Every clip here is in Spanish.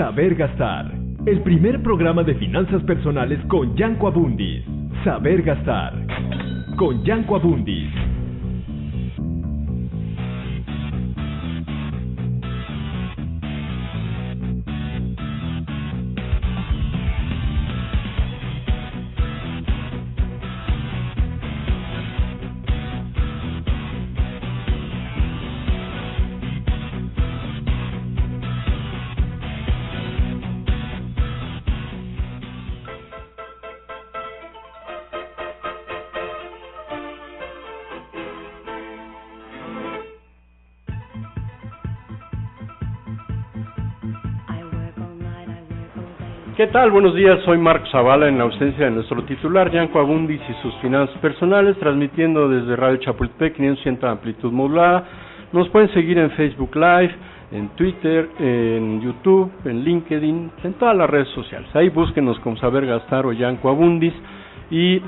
Saber Gastar, el primer programa de finanzas personales con Yanko Abundis. Saber Gastar, con Yanko Abundis. Tal? Buenos días, soy Marco Zavala en la ausencia de nuestro titular, Yanko Abundis y sus finanzas personales, transmitiendo desde Radio Chapultepec 500 amplitud modulada. Nos pueden seguir en Facebook Live, en Twitter, en YouTube, en LinkedIn, en todas las redes sociales. Ahí búsquenos con Saber Gastar o Yanko Abundis y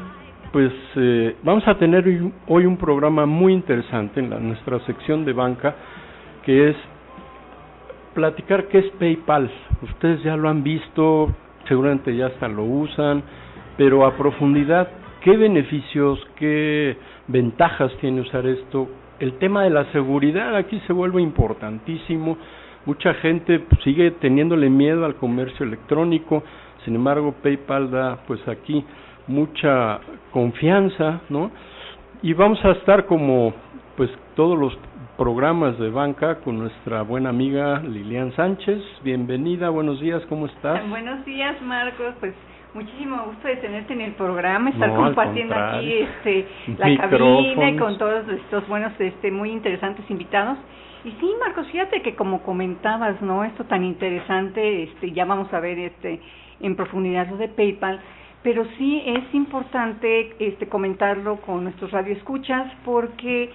pues eh, vamos a tener hoy un programa muy interesante en la, nuestra sección de banca que es platicar qué es PayPal. Ustedes ya lo han visto, seguramente ya hasta lo usan, pero a profundidad, ¿qué beneficios, qué ventajas tiene usar esto? El tema de la seguridad aquí se vuelve importantísimo. Mucha gente pues, sigue teniéndole miedo al comercio electrónico, sin embargo PayPal da pues aquí mucha confianza, ¿no? Y vamos a estar como pues todos los programas de banca con nuestra buena amiga Lilian Sánchez. Bienvenida, buenos días, ¿cómo estás? Buenos días, Marcos. Pues muchísimo gusto de tenerte en el programa, estar compartiendo aquí este la cabina con todos estos buenos, este muy interesantes invitados. Y sí, Marcos, fíjate que como comentabas, ¿no? Esto tan interesante, este ya vamos a ver este en profundidad lo de PayPal, pero sí es importante este comentarlo con nuestros radioescuchas porque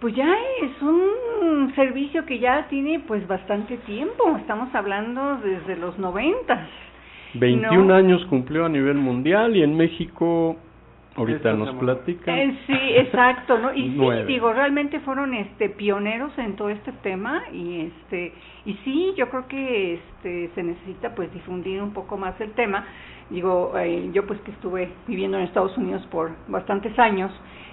pues ya es un servicio que ya tiene pues bastante tiempo, estamos hablando desde los noventas. 21 años cumplió a nivel mundial y en México ahorita nos platican. Eh, sí, exacto, ¿no? Y sí, digo, realmente fueron este pioneros en todo este tema y este y sí, yo creo que este se necesita pues difundir un poco más el tema. Digo, eh, yo pues que estuve viviendo en Estados Unidos por bastantes años,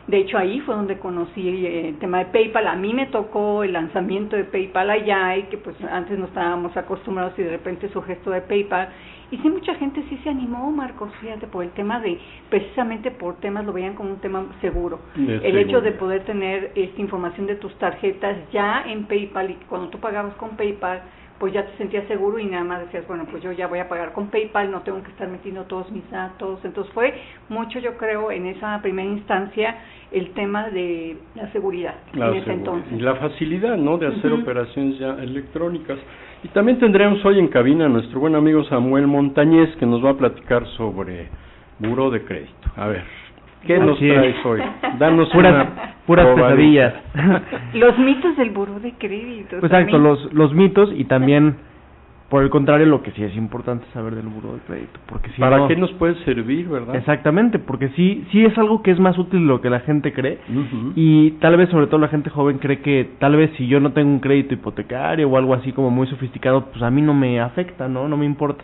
de hecho, ahí fue donde conocí eh, el tema de PayPal. A mí me tocó el lanzamiento de PayPal allá y que pues antes no estábamos acostumbrados y de repente su gesto de PayPal. Y sí, mucha gente sí se animó, Marcos, fíjate, por el tema de, precisamente por temas, lo veían como un tema seguro. el hecho de poder tener esta información de tus tarjetas ya en PayPal y cuando tú pagabas con PayPal, pues ya te sentías seguro y nada más decías, bueno, pues yo ya voy a pagar con PayPal, no tengo que estar metiendo todos mis datos. Entonces fue mucho, yo creo, en esa primera instancia el tema de la seguridad en ese entonces. Y la facilidad, ¿no?, de hacer operaciones ya electrónicas. Y también tendremos hoy en cabina a nuestro buen amigo Samuel Montañez que nos va a platicar sobre buro de crédito. A ver, ¿qué nos traes hoy? Danos puras, puras pesadillas. los mitos del buro de crédito. Exacto, los, los mitos y también por el contrario, lo que sí es importante saber del buro de crédito, porque si ¿Para qué nos puede servir, verdad? Exactamente, porque sí sí es algo que es más útil de lo que la gente cree y tal vez sobre todo la gente joven cree que tal vez si yo no tengo un crédito hipotecario o algo así como muy sofisticado, pues a mí no me afecta, ¿no? No me importa.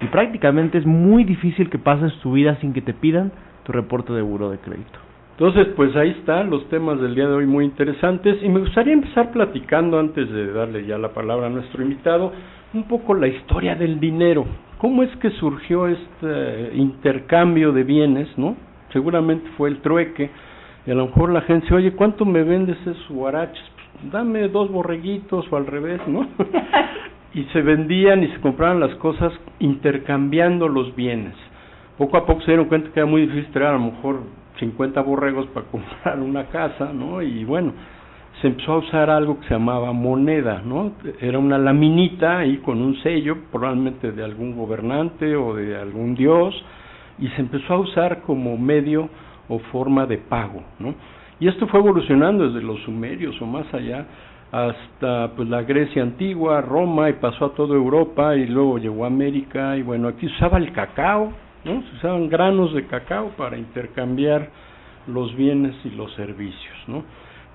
Y prácticamente es muy difícil que pases tu vida sin que te pidan tu reporte de buro de crédito. Entonces, pues ahí están los temas del día de hoy muy interesantes y me gustaría empezar platicando antes de darle ya la palabra a nuestro invitado un poco la historia del dinero. ¿Cómo es que surgió este intercambio de bienes, no? Seguramente fue el trueque. Y a lo mejor la gente dice, oye, ¿cuánto me vendes esos guaraches? Pues, dame dos borreguitos o al revés, ¿no? y se vendían y se compraban las cosas intercambiando los bienes. Poco a poco se dieron cuenta que era muy difícil traer a lo mejor 50 borregos para comprar una casa, ¿no? Y bueno, se empezó a usar algo que se llamaba moneda, ¿no? Era una laminita ahí con un sello, probablemente de algún gobernante o de algún dios, y se empezó a usar como medio o forma de pago, ¿no? Y esto fue evolucionando desde los sumerios o más allá hasta pues la Grecia antigua, Roma y pasó a toda Europa y luego llegó a América y bueno, aquí usaba el cacao, ¿no? Se usaban granos de cacao para intercambiar los bienes y los servicios, ¿no?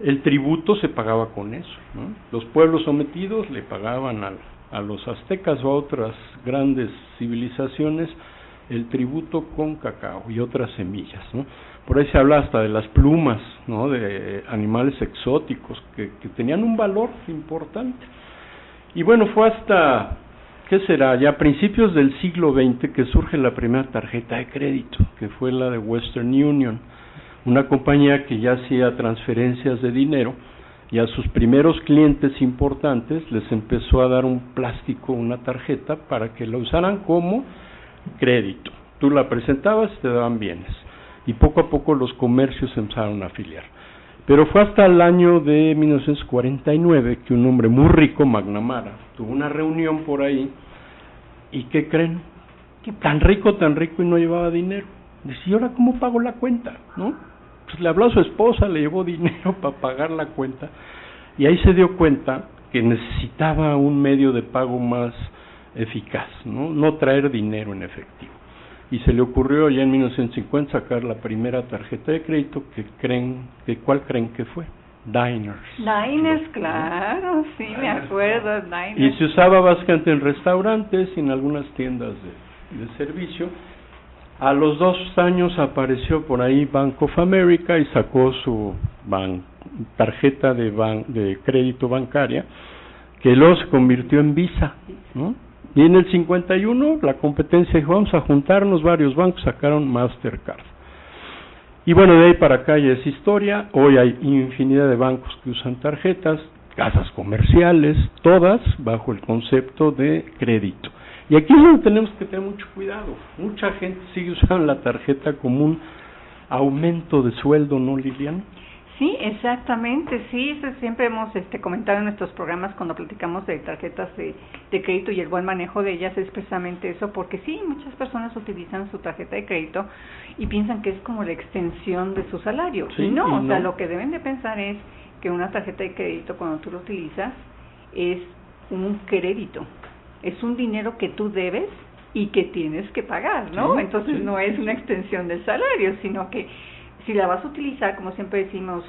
el tributo se pagaba con eso. Los pueblos sometidos le pagaban a los aztecas o a otras grandes civilizaciones el tributo con cacao y otras semillas. ¿no? Por ahí se habla hasta de las plumas ¿no? de animales exóticos que tenían un valor importante. Y bueno, fue hasta, ¿qué será? Ya a principios del siglo XX que surge la primera tarjeta de crédito, que fue la de Western Union una compañía que ya hacía transferencias de dinero y a sus primeros clientes importantes les empezó a dar un plástico, una tarjeta, para que la usaran como crédito. Tú la presentabas y te daban bienes. Y poco a poco los comercios empezaron a afiliar. Pero fue hasta el año de 1949 que un hombre muy rico, McNamara, tuvo una reunión por ahí y ¿qué creen? Que tan rico, tan rico y no llevaba dinero. Dice, ¿y ahora cómo pago la cuenta? ¿No? Pues le habló a su esposa, le llevó dinero para pagar la cuenta y ahí se dio cuenta que necesitaba un medio de pago más eficaz, ¿no? no traer dinero en efectivo. Y se le ocurrió ya en 1950 sacar la primera tarjeta de crédito que creen, que cuál creen que fue. Diners. Diners, claro, sí, me acuerdo, Diners. Y se usaba bastante en restaurantes y en algunas tiendas de, de servicio a los dos años apareció por ahí Bank of America y sacó su tarjeta de, de crédito bancaria, que luego se convirtió en Visa. ¿no? Y en el 51 la competencia dijo, vamos a juntarnos, varios bancos sacaron Mastercard. Y bueno, de ahí para acá ya es historia. Hoy hay infinidad de bancos que usan tarjetas, casas comerciales, todas bajo el concepto de crédito. Y aquí es donde tenemos que tener mucho cuidado. Mucha gente sigue usando la tarjeta como un aumento de sueldo, ¿no, Lilian? Sí, exactamente, sí, eso siempre hemos este, comentado en nuestros programas cuando platicamos de tarjetas de, crédito y el buen manejo de ellas, es precisamente eso, porque sí, muchas personas utilizan su tarjeta de crédito y piensan que es como la extensión de su salario. y no, o sea, lo que deben de pensar es que una tarjeta de crédito cuando tú lo utilizas es un crédito, es un dinero que tú debes y que tienes que pagar, ¿no? Entonces no es una extensión del salario, sino que si la vas a utilizar, como siempre decimos,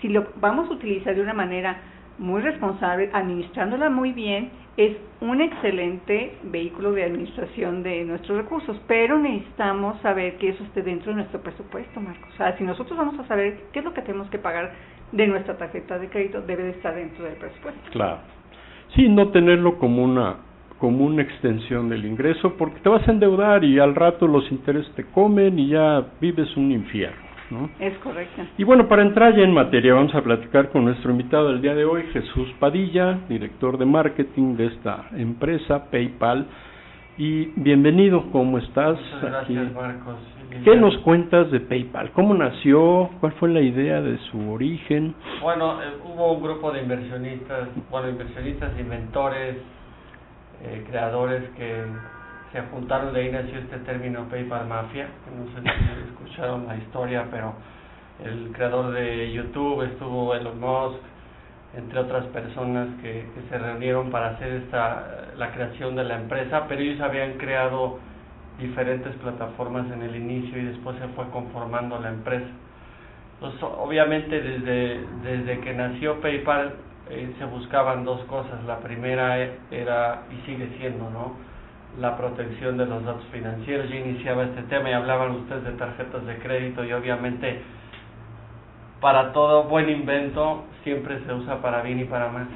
si lo vamos a utilizar de una manera muy responsable, administrándola muy bien, es un excelente vehículo de administración de nuestros recursos, pero necesitamos saber que eso esté dentro de nuestro presupuesto, Marcos. O sea, si nosotros vamos a saber qué es lo que tenemos que pagar de nuestra tarjeta de crédito, debe de estar dentro del presupuesto. Claro. Sí, no tenerlo como una como una extensión del ingreso porque te vas a endeudar y al rato los intereses te comen y ya vives un infierno. ¿No? Es correcto. Y bueno, para entrar ya en materia, vamos a platicar con nuestro invitado del día de hoy, Jesús Padilla, director de marketing de esta empresa, PayPal. Y bienvenido, ¿cómo estás? Muchas gracias, Marcos. ¿Qué nos cuentas de PayPal? ¿Cómo nació? ¿Cuál fue la idea de su origen? Bueno, eh, hubo un grupo de inversionistas, bueno, inversionistas, inventores, eh, creadores que se juntaron, de ahí nació este término PayPal Mafia, no sé si escucharon la historia, pero el creador de YouTube estuvo Elon Musk, entre otras personas que, se reunieron para hacer esta la creación de la empresa, pero ellos habían creado diferentes plataformas en el inicio y después se fue conformando la empresa. Entonces, obviamente desde, desde que nació PayPal eh, se buscaban dos cosas. La primera era, y sigue siendo, ¿no? La protección de los datos financieros. Yo iniciaba este tema y hablaban ustedes de tarjetas de crédito y obviamente para todo buen invento siempre se usa para bien y para mal.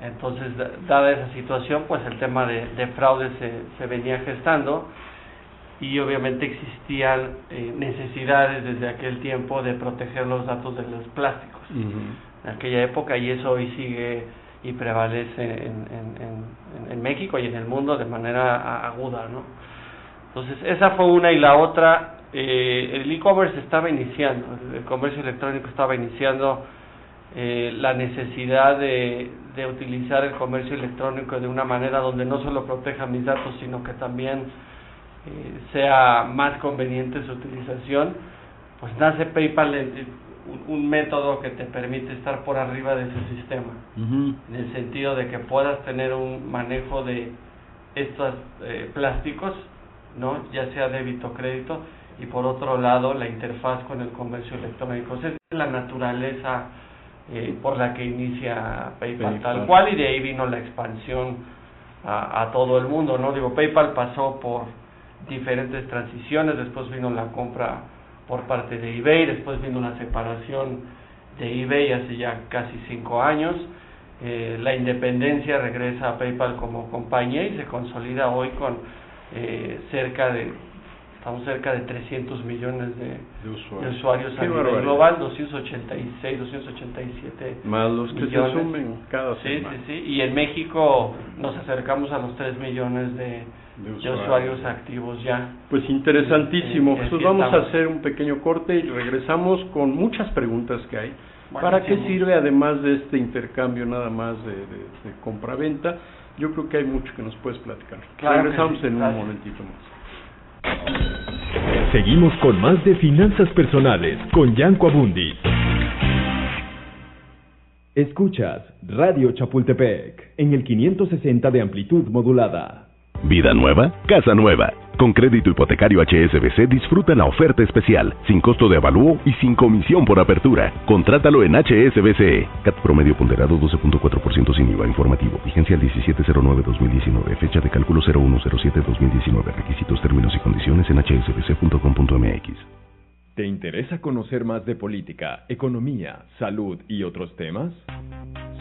Entonces, dada esa situación, pues el tema de, de fraude se, se venía gestando y obviamente existían eh, necesidades desde aquel tiempo de proteger los datos de los plásticos en aquella época y eso hoy sigue y prevalece en, en, en, México y en el mundo de manera aguda, ¿no? Entonces, esa fue una y la otra, eh, el e-commerce estaba iniciando, el comercio electrónico estaba iniciando eh, la necesidad de, de utilizar el comercio electrónico de una manera donde no solo proteja mis datos, sino que también eh, sea más conveniente su utilización, pues nace PayPal un, método que te permite estar por arriba de ese sistema, en el sentido de que puedas tener un manejo de estos eh, plásticos, no, ya sea débito o crédito, y por otro lado la interfaz con el comercio electrónico. Esa es la naturaleza eh, por la que inicia PayPal, tal cual y de ahí vino la expansión a, a todo el mundo, ¿no? Digo, PayPal pasó por diferentes transiciones, después vino la compra por parte de eBay, después vino la separación de eBay hace ya casi cinco años, eh, la independencia regresa a PayPal como compañía y se consolida hoy con eh, cerca de estamos cerca de 300 millones de, usuarios, a nivel global, 286, 287 más los que se sumen cada sí, Sí, sí, y en México nos acercamos a los 3 millones de, usuarios. activos ya. Pues interesantísimo. Jesús, vamos a hacer un pequeño corte y regresamos con muchas preguntas que hay. ¿Para qué sirve además de este intercambio nada más de, de, compra-venta? Yo creo que hay mucho que nos puedes platicar. Regresamos en un momentito más. Seguimos con más de finanzas personales con Yanko Abundis. Escuchas Radio Chapultepec en el 560 de amplitud modulada. Vida nueva, casa nueva. Con crédito hipotecario HSBC disfruta la oferta especial, sin costo de avalúo y sin comisión por apertura. Contrátalo en HSBC. CAT promedio ponderado 12.4% sin IVA informativo. Vigencia el 1709-2019. Fecha de cálculo 0107-2019. Requisitos, términos y condiciones en hsbc.com.mx. ¿Te interesa conocer más de política, economía, salud y otros temas?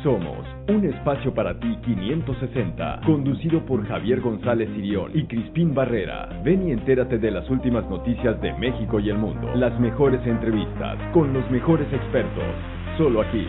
Somos un espacio para ti 560, conducido por Javier González Irión y Crispín Barrera. Ven y entérate de las últimas noticias de México y el mundo, las mejores entrevistas con los mejores expertos, solo aquí,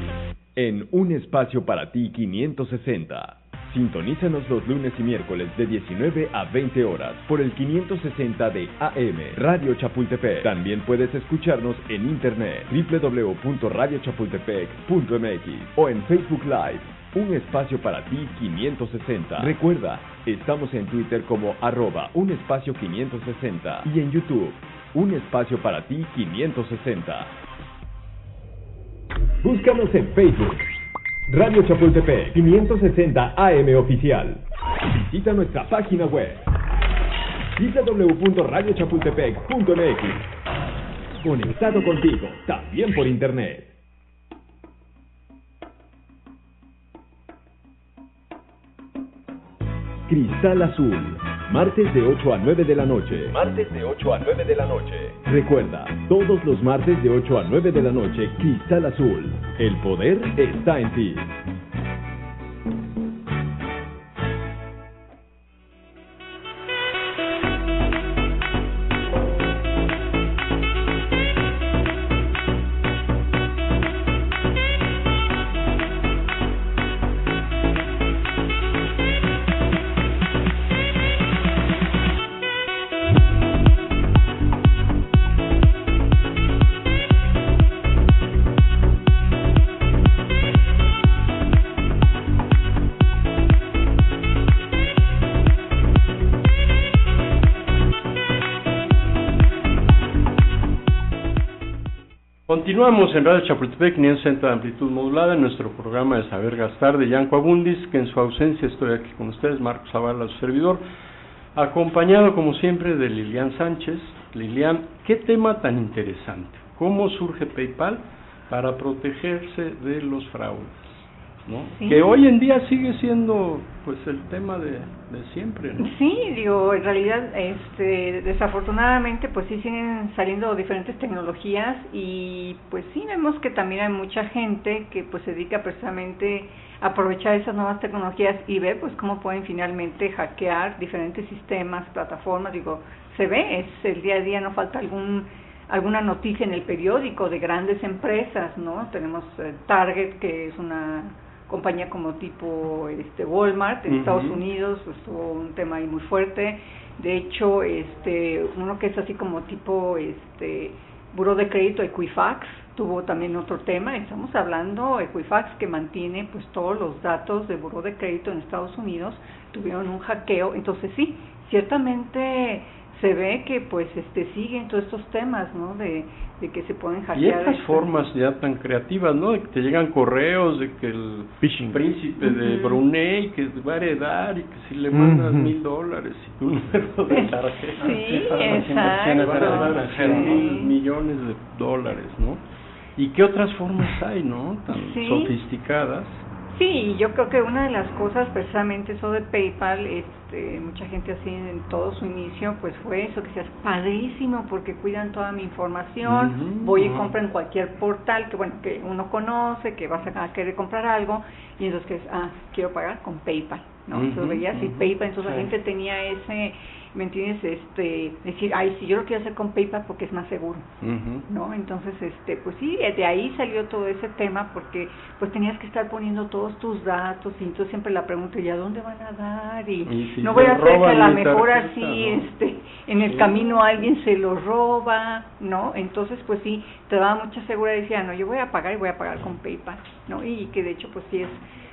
en un espacio para ti 560. Sintonízanos los lunes y miércoles de 19 a 20 horas por el 560 de AM Radio Chapultepec. También puedes escucharnos en internet www.radiochapultepec.mx o en Facebook Live. Un espacio para ti 560. Recuerda, estamos en Twitter como arroba un espacio 560 y en YouTube, un espacio para ti 560. Búscanos en Facebook Radio Chapultepec 560 AM Oficial. Visita nuestra página web www.radiochapultepec.mx. Conectado contigo, también por internet. Cristal Azul Martes de 8 a 9 de la noche. Martes de 8 a 9 de la noche. Recuerda, todos los martes de 8 a 9 de la noche, Cristal Azul. El poder está en ti. Continuamos en Radio Chapultepec 560 de amplitud modulada en nuestro programa de Saber Gastar de Yanco Abundis, que en su ausencia estoy aquí con ustedes, Marcos Zavala, su servidor, acompañado como siempre de Lilian Sánchez. Lilian, ¿qué tema tan interesante? ¿Cómo surge PayPal para protegerse de los fraudes? Que hoy en día sigue siendo pues el tema de, de siempre, ¿no? Sí, digo, en realidad este desafortunadamente pues sí siguen saliendo diferentes tecnologías y pues sí vemos que también hay mucha gente que pues se dedica precisamente a aprovechar esas nuevas tecnologías y ver pues cómo pueden finalmente hackear diferentes sistemas, plataformas, digo, se ve, es el día a día, no falta algún alguna noticia en el periódico de grandes empresas, ¿no? Tenemos eh, Target, que es una compañía como tipo este Walmart en Estados Unidos, estuvo un tema ahí muy fuerte. De hecho, este uno que es así como tipo este Buró de Crédito Equifax tuvo también otro tema, estamos hablando Equifax que mantiene pues todos los datos de Buró de Crédito en Estados Unidos, tuvieron un hackeo, entonces sí, ciertamente se ve que pues este siguen todos estos temas, ¿no? De de que se pueden hackear. Y estas formas ya tan creativas, ¿no? De que te llegan correos de que el príncipe de Brunei que va a heredar y que si le mandas mil dólares y tu número de tarjeta sí, exacto. van a mil millones de dólares, ¿no? ¿Y qué otras formas hay, no? Tan sofisticadas. Sí, yo creo que una de las cosas, precisamente eso de PayPal, este, mucha gente así en todo su inicio, pues fue eso, que sea padrísimo porque cuidan toda mi información, voy y compro en cualquier portal que, bueno, que uno conoce, que vas a querer comprar algo, y entonces que, ah, quiero pagar con PayPal, ¿no? Entonces veías y PayPal, entonces la gente tenía ese ¿me entiendes? Este, decir, ay, si yo lo quiero hacer con PayPal porque es más seguro, ¿no? Entonces, este, pues sí, de ahí salió todo ese tema porque pues tenías que estar poniendo todos tus datos y entonces siempre la pregunta, ¿y a dónde van a dar? Y, no voy a hacer que a la mejor así, este, en el camino alguien se lo roba, ¿no? Entonces, pues sí, te daba mucha seguridad, decía, no, yo voy a pagar y voy a pagar con PayPal, ¿no? Y que de hecho, pues sí es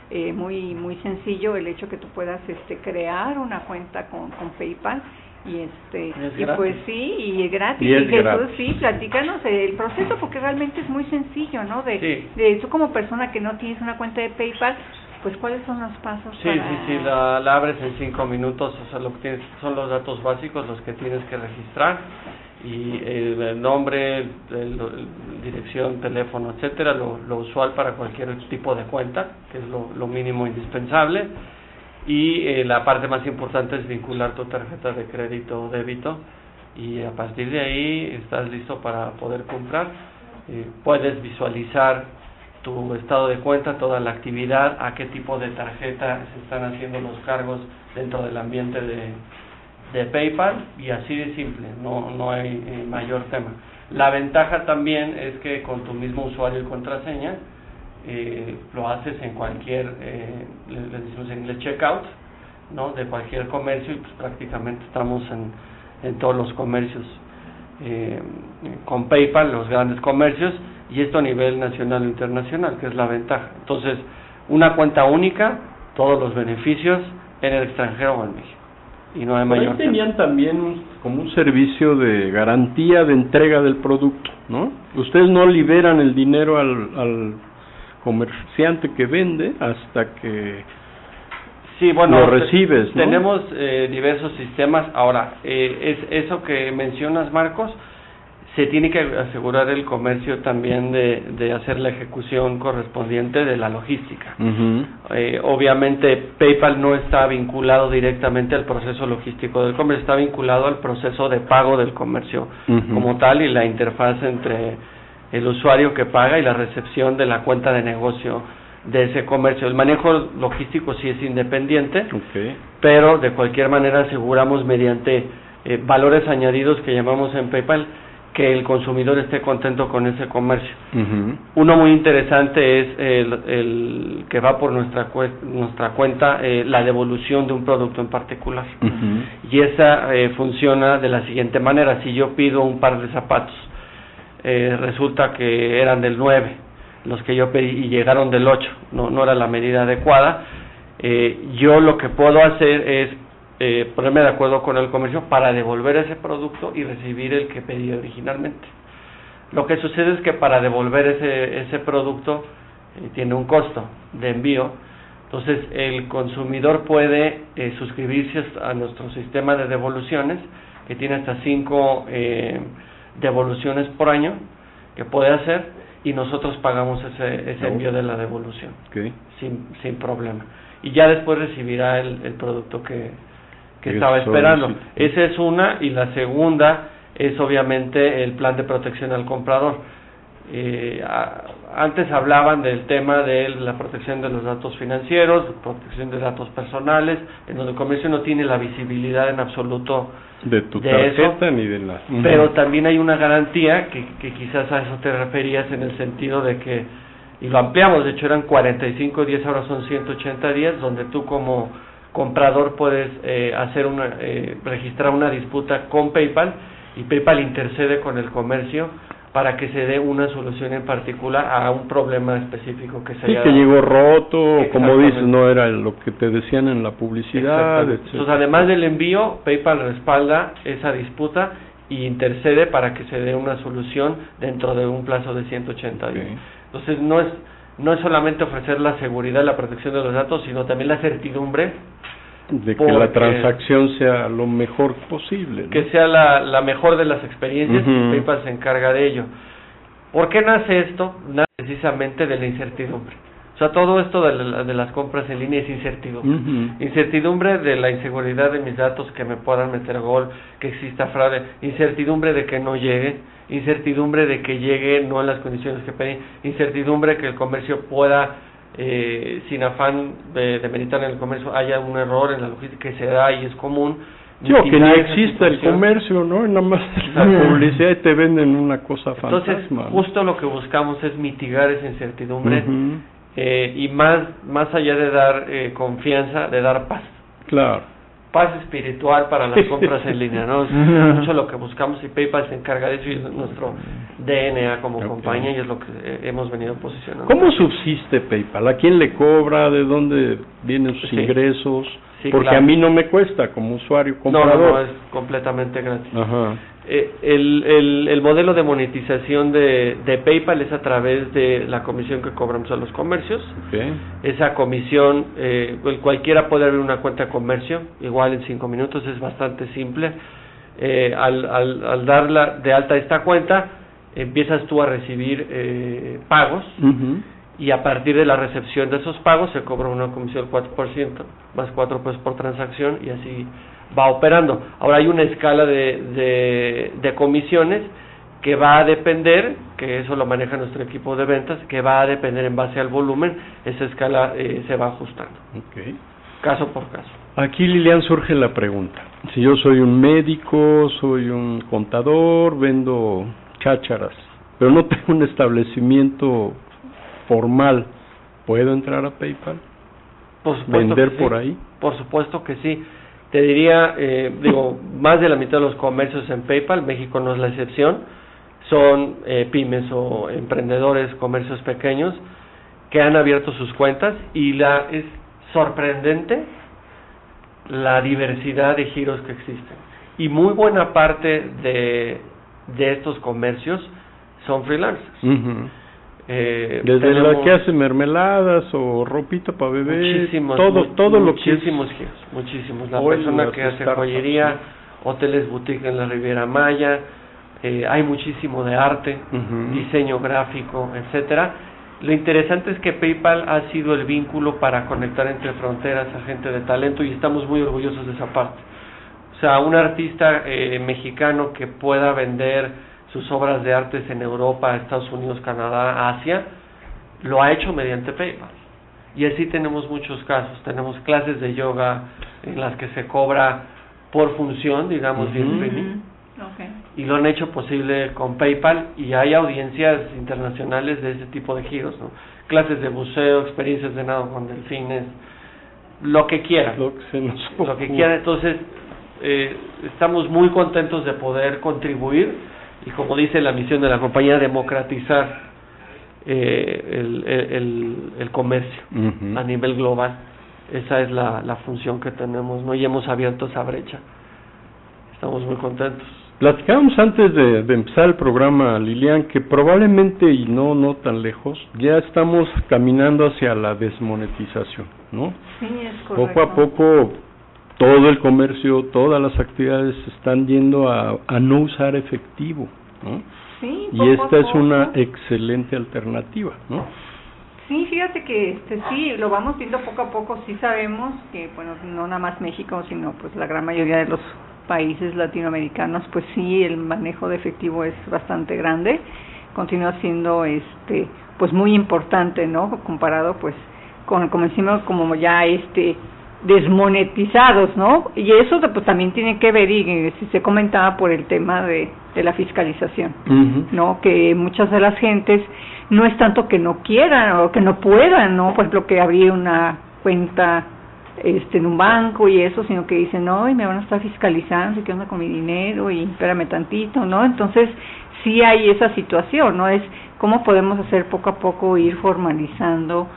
eh, muy muy sencillo el hecho que tú puedas este crear una cuenta con, con PayPal y este y pues sí y es gratis. Y, Jesús sí platícanos el proceso porque realmente es muy sencillo no de de tú como persona que no tienes una cuenta de PayPal pues cuáles son los pasos sí sí sí la, la abres en cinco minutos o sea lo que tienes son los datos básicos los que tienes que registrar y el nombre, dirección, teléfono, etcétera, lo, lo, usual para cualquier tipo de cuenta, que es lo, lo mínimo indispensable. Y eh, la parte más importante es vincular tu tarjeta de crédito o débito y a partir de ahí estás listo para poder comprar. Eh, puedes visualizar tu estado de cuenta, toda la actividad, a qué tipo de tarjeta se están haciendo los cargos dentro del ambiente de, de PayPal y así de simple, no, no hay eh, mayor tema. La ventaja también es que con tu mismo usuario y contraseña eh, lo haces en cualquier, eh, le, decimos en inglés checkout, ¿no? de cualquier comercio y pues prácticamente estamos en, en todos los comercios eh, con PayPal, los grandes comercios, y esto a nivel nacional e internacional, que es la ventaja. Entonces, una cuenta única, todos los beneficios en el extranjero o en México y no hay mayor. tenían también como un servicio de garantía de entrega del producto, ¿no? Ustedes no liberan el dinero al, al comerciante que vende hasta que sí, bueno, lo recibes. ¿no? Tenemos eh, diversos sistemas. Ahora, eh, es eso que mencionas, Marcos se tiene que asegurar el comercio también de, de hacer la ejecución correspondiente de la logística. eh, obviamente PayPal no está vinculado directamente al proceso logístico del comercio, está vinculado al proceso de pago del comercio como tal y la interfaz entre el usuario que paga y la recepción de la cuenta de negocio de ese comercio. El manejo logístico sí es independiente, pero de cualquier manera aseguramos mediante eh, valores añadidos que llamamos en PayPal que el consumidor esté contento con ese comercio. Uno muy interesante es el, que va por nuestra, nuestra cuenta eh, la devolución de un producto en particular. Y esa eh, funciona de la siguiente manera. Si yo pido un par de zapatos, eh, resulta que eran del 9, los que yo pedí y llegaron del 8, no, no era la medida adecuada. yo lo que puedo hacer es eh, ponerme de acuerdo con el comercio para devolver ese producto y recibir el que pedí originalmente. Lo que sucede es que para devolver ese, ese producto eh, tiene un costo de envío, entonces el consumidor puede eh, suscribirse a nuestro sistema de devoluciones, que tiene hasta cinco eh, devoluciones por año que puede hacer y nosotros pagamos ese, ese envío de la devolución sin, sin problema. Y ya después recibirá el, el producto que, que estaba esperando. Esa es una y la segunda es obviamente el plan de protección al comprador. Eh, antes hablaban del tema de la protección de los datos financieros, protección de datos personales, en donde el comercio no tiene la visibilidad en absoluto de tu tarjeta ni de la. Pero también hay una garantía que, que quizás a eso te referías en el sentido de que y lo ampliamos, de hecho eran 45 días, ahora son 180 días, donde tú como comprador puedes eh, hacer una, eh, registrar una disputa con PayPal y PayPal intercede con el comercio para que se dé una solución en particular a un problema específico que se sí, que llegó roto, como dices, no era lo que te decían en la publicidad. Entonces, además del envío, PayPal respalda esa disputa y intercede para que se dé una solución dentro de un plazo de 180 días. Entonces, no es no es solamente ofrecer la seguridad la protección de los datos, sino también la certidumbre de que la transacción sea lo mejor posible. Que sea la, la mejor de las experiencias y PayPal se encarga de ello. ¿Por qué nace esto? Nace precisamente de la incertidumbre. O sea, todo esto de, las compras en línea es incertidumbre. Incertidumbre de la inseguridad de mis datos que me puedan meter gol, que exista fraude, incertidumbre de que no llegue, incertidumbre de que llegue no en las condiciones que pedí, incertidumbre que el comercio pueda, eh, sin afán de, de meditar en el comercio, haya un error en la logística que se da y es común. Yo, que ni exista el comercio, ¿no? Nada más la publicidad y te venden una cosa fantasma. Entonces, justo lo que buscamos es mitigar esa incertidumbre eh, y más, más allá de dar eh, confianza, de dar paz. Claro. Paz espiritual para las compras en línea, ¿no? Es mucho lo que buscamos y PayPal se encarga de eso y es nuestro DNA como compañía y es lo que eh, hemos venido posicionando. ¿Cómo subsiste PayPal? ¿A quién le cobra? ¿De dónde vienen sus ingresos? Porque a mí no me cuesta como usuario comprador. No, no, es completamente gratis. Ajá. Eh, el, el, el, modelo de monetización de, de, PayPal es a través de la comisión que cobramos a los comercios. Esa comisión, eh, cualquiera puede abrir una cuenta de comercio, igual en cinco minutos, es bastante simple. Eh, al, al, al darla de alta esta cuenta, empiezas tú a recibir eh, pagos y a partir de la recepción de esos pagos se cobra una comisión del 4%, más 4 pesos por transacción y así va operando. Ahora hay una escala de, de, comisiones que va a depender, que eso lo maneja nuestro equipo de ventas, que va a depender en base al volumen, esa escala eh, se va ajustando. Okay. Caso por caso. Aquí, Lilian, surge la pregunta. Si yo soy un médico, soy un contador, vendo chácharas, pero no tengo un establecimiento formal, ¿puedo entrar a PayPal? Por ¿Vender por ahí? Por supuesto que sí. Te diría, eh, digo, más de la mitad de los comercios en PayPal, México no es la excepción, son eh, pymes o emprendedores, comercios pequeños que han abierto sus cuentas y la es sorprendente la diversidad de giros que existen. Y muy buena parte de, de estos comercios son freelancers. Eh, Desde la que hace mermeladas o ropita para bebé, muchísimos, todo, todo lo que muchísimos muchísimos. La persona que hace joyería, hoteles boutique en la Riviera Maya, eh, hay muchísimo de arte, diseño gráfico, etcétera. Lo interesante es que PayPal ha sido el vínculo para conectar entre fronteras a gente de talento y estamos muy orgullosos de esa parte. O sea, un artista eh, mexicano que pueda vender sus obras de artes en Europa, Estados Unidos, Canadá, Asia, lo ha hecho mediante PayPal. Y así tenemos muchos casos. Tenemos clases de yoga en las que se cobra por función, digamos, Y lo han hecho posible con PayPal y hay audiencias internacionales de ese tipo de giros, ¿no? Clases de buceo, experiencias de nado con delfines, lo que quiera. Lo que, se nos lo que quiera. Entonces, eh, estamos muy contentos de poder contribuir y como dice la misión de la compañía, democratizar eh, el, el, comercio a nivel global. Esa es la, la función que tenemos, ¿no? Y hemos abierto esa brecha. Estamos muy contentos. Platicábamos antes de, de, empezar el programa, Lilian, que probablemente y no no tan lejos ya estamos caminando hacia la desmonetización, ¿no? Sí, es correcto. Poco a poco todo el comercio, todas las actividades están yendo a, a no usar efectivo, ¿no? Sí, y esta es una excelente alternativa, ¿no? Sí, fíjate que este sí, lo vamos viendo poco a poco, sí sabemos que, bueno, no nada más México, sino pues la gran mayoría de los países latinoamericanos, pues sí, el manejo de efectivo es bastante grande, continúa siendo este pues muy importante, ¿no? Comparado pues con como decimos como ya este desmonetizados, ¿no? Y eso pues también tiene que ver, y se comentaba por el tema de, de la fiscalización, ¿no? Que muchas de las gentes no es tanto que no quieran o que no puedan, ¿no? Por ejemplo, que abrir una cuenta este en un banco y eso, sino que dicen, no, y me van a estar fiscalizando, ¿qué onda con mi dinero? Y espérame tantito, ¿no? Entonces, sí hay esa situación, ¿no? Es cómo podemos hacer poco a poco ir formalizando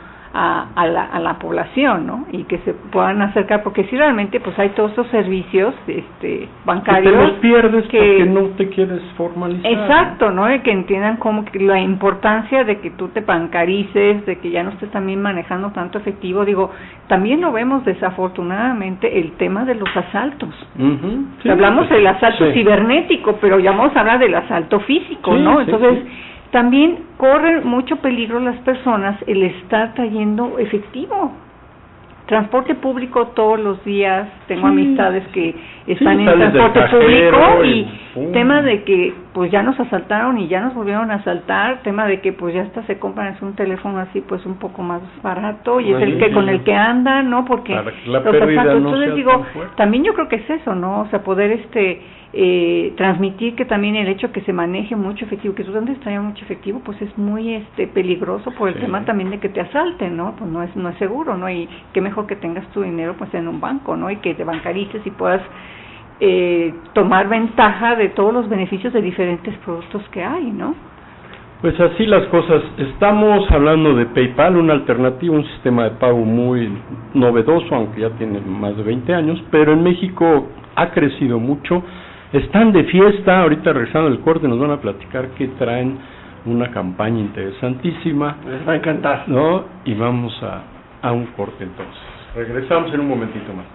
a, a, la, a la población, ¿no? Y que se puedan acercar, porque si realmente pues hay todos esos servicios este, bancarios que te los pierdes porque no te quieres formalizar. Exacto, ¿no? Y que entiendan como que la importancia de que tú te bancarices, de que ya no estés también manejando tanto efectivo. Digo, también lo vemos desafortunadamente el tema de los asaltos. Hablamos del asalto cibernético, pero ya vamos a hablar del asalto físico, ¿no? Entonces también corren mucho peligro las personas el estar trayendo efectivo. Transporte público todos los días, tengo amistades que están en transporte público y, tema de que pues ya nos asaltaron y ya nos volvieron a asaltar, tema de que pues ya hasta se compran es un teléfono así pues un poco más barato y es el que con el que andan, ¿no? Porque los asaltos, entonces digo, también yo creo que es eso, ¿no? O sea, poder este eh, transmitir que también el hecho que se maneje mucho efectivo, que tú andes traigas mucho efectivo, pues es muy este peligroso por el tema también de que te asalten, ¿no? Pues no es no es seguro, ¿no? Y qué mejor que tengas tu dinero pues en un banco, ¿no? Y que te bancarices y puedas eh, tomar ventaja de todos los beneficios de diferentes productos que hay, ¿no? Pues así las cosas. Estamos hablando de PayPal, una alternativa, un sistema de pago muy novedoso, aunque ya tiene más de 20 años, pero en México ha crecido mucho están de fiesta, ahorita regresando del corte nos van a platicar que traen una campaña interesantísima. Les va a encantar. ¿No? Y vamos a, a un corte entonces. Regresamos en un momentito más.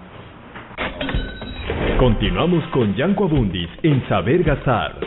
Continuamos con Yanko Abundis en Saber Gastar.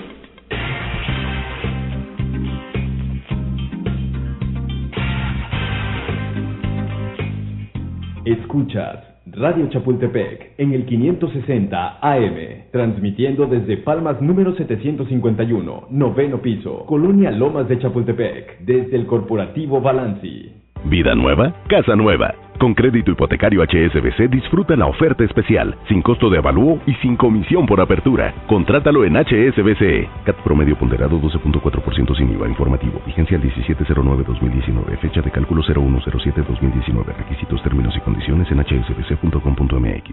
Escuchas Radio Chapultepec en el 560 AM, transmitiendo desde Palmas número 751, noveno piso, Colonia Lomas de Chapultepec, desde el Corporativo Balanci. Vida nueva, casa nueva. Con crédito hipotecario HSBC disfruta la oferta especial, sin costo de avalúo y sin comisión por apertura. Contrátalo en HSBC. CAT promedio ponderado 12.4% sin IVA informativo. Vigencia el 1709-2019. Fecha de cálculo 0107-2019. Requisitos, términos y condiciones en hsbc.com.mx.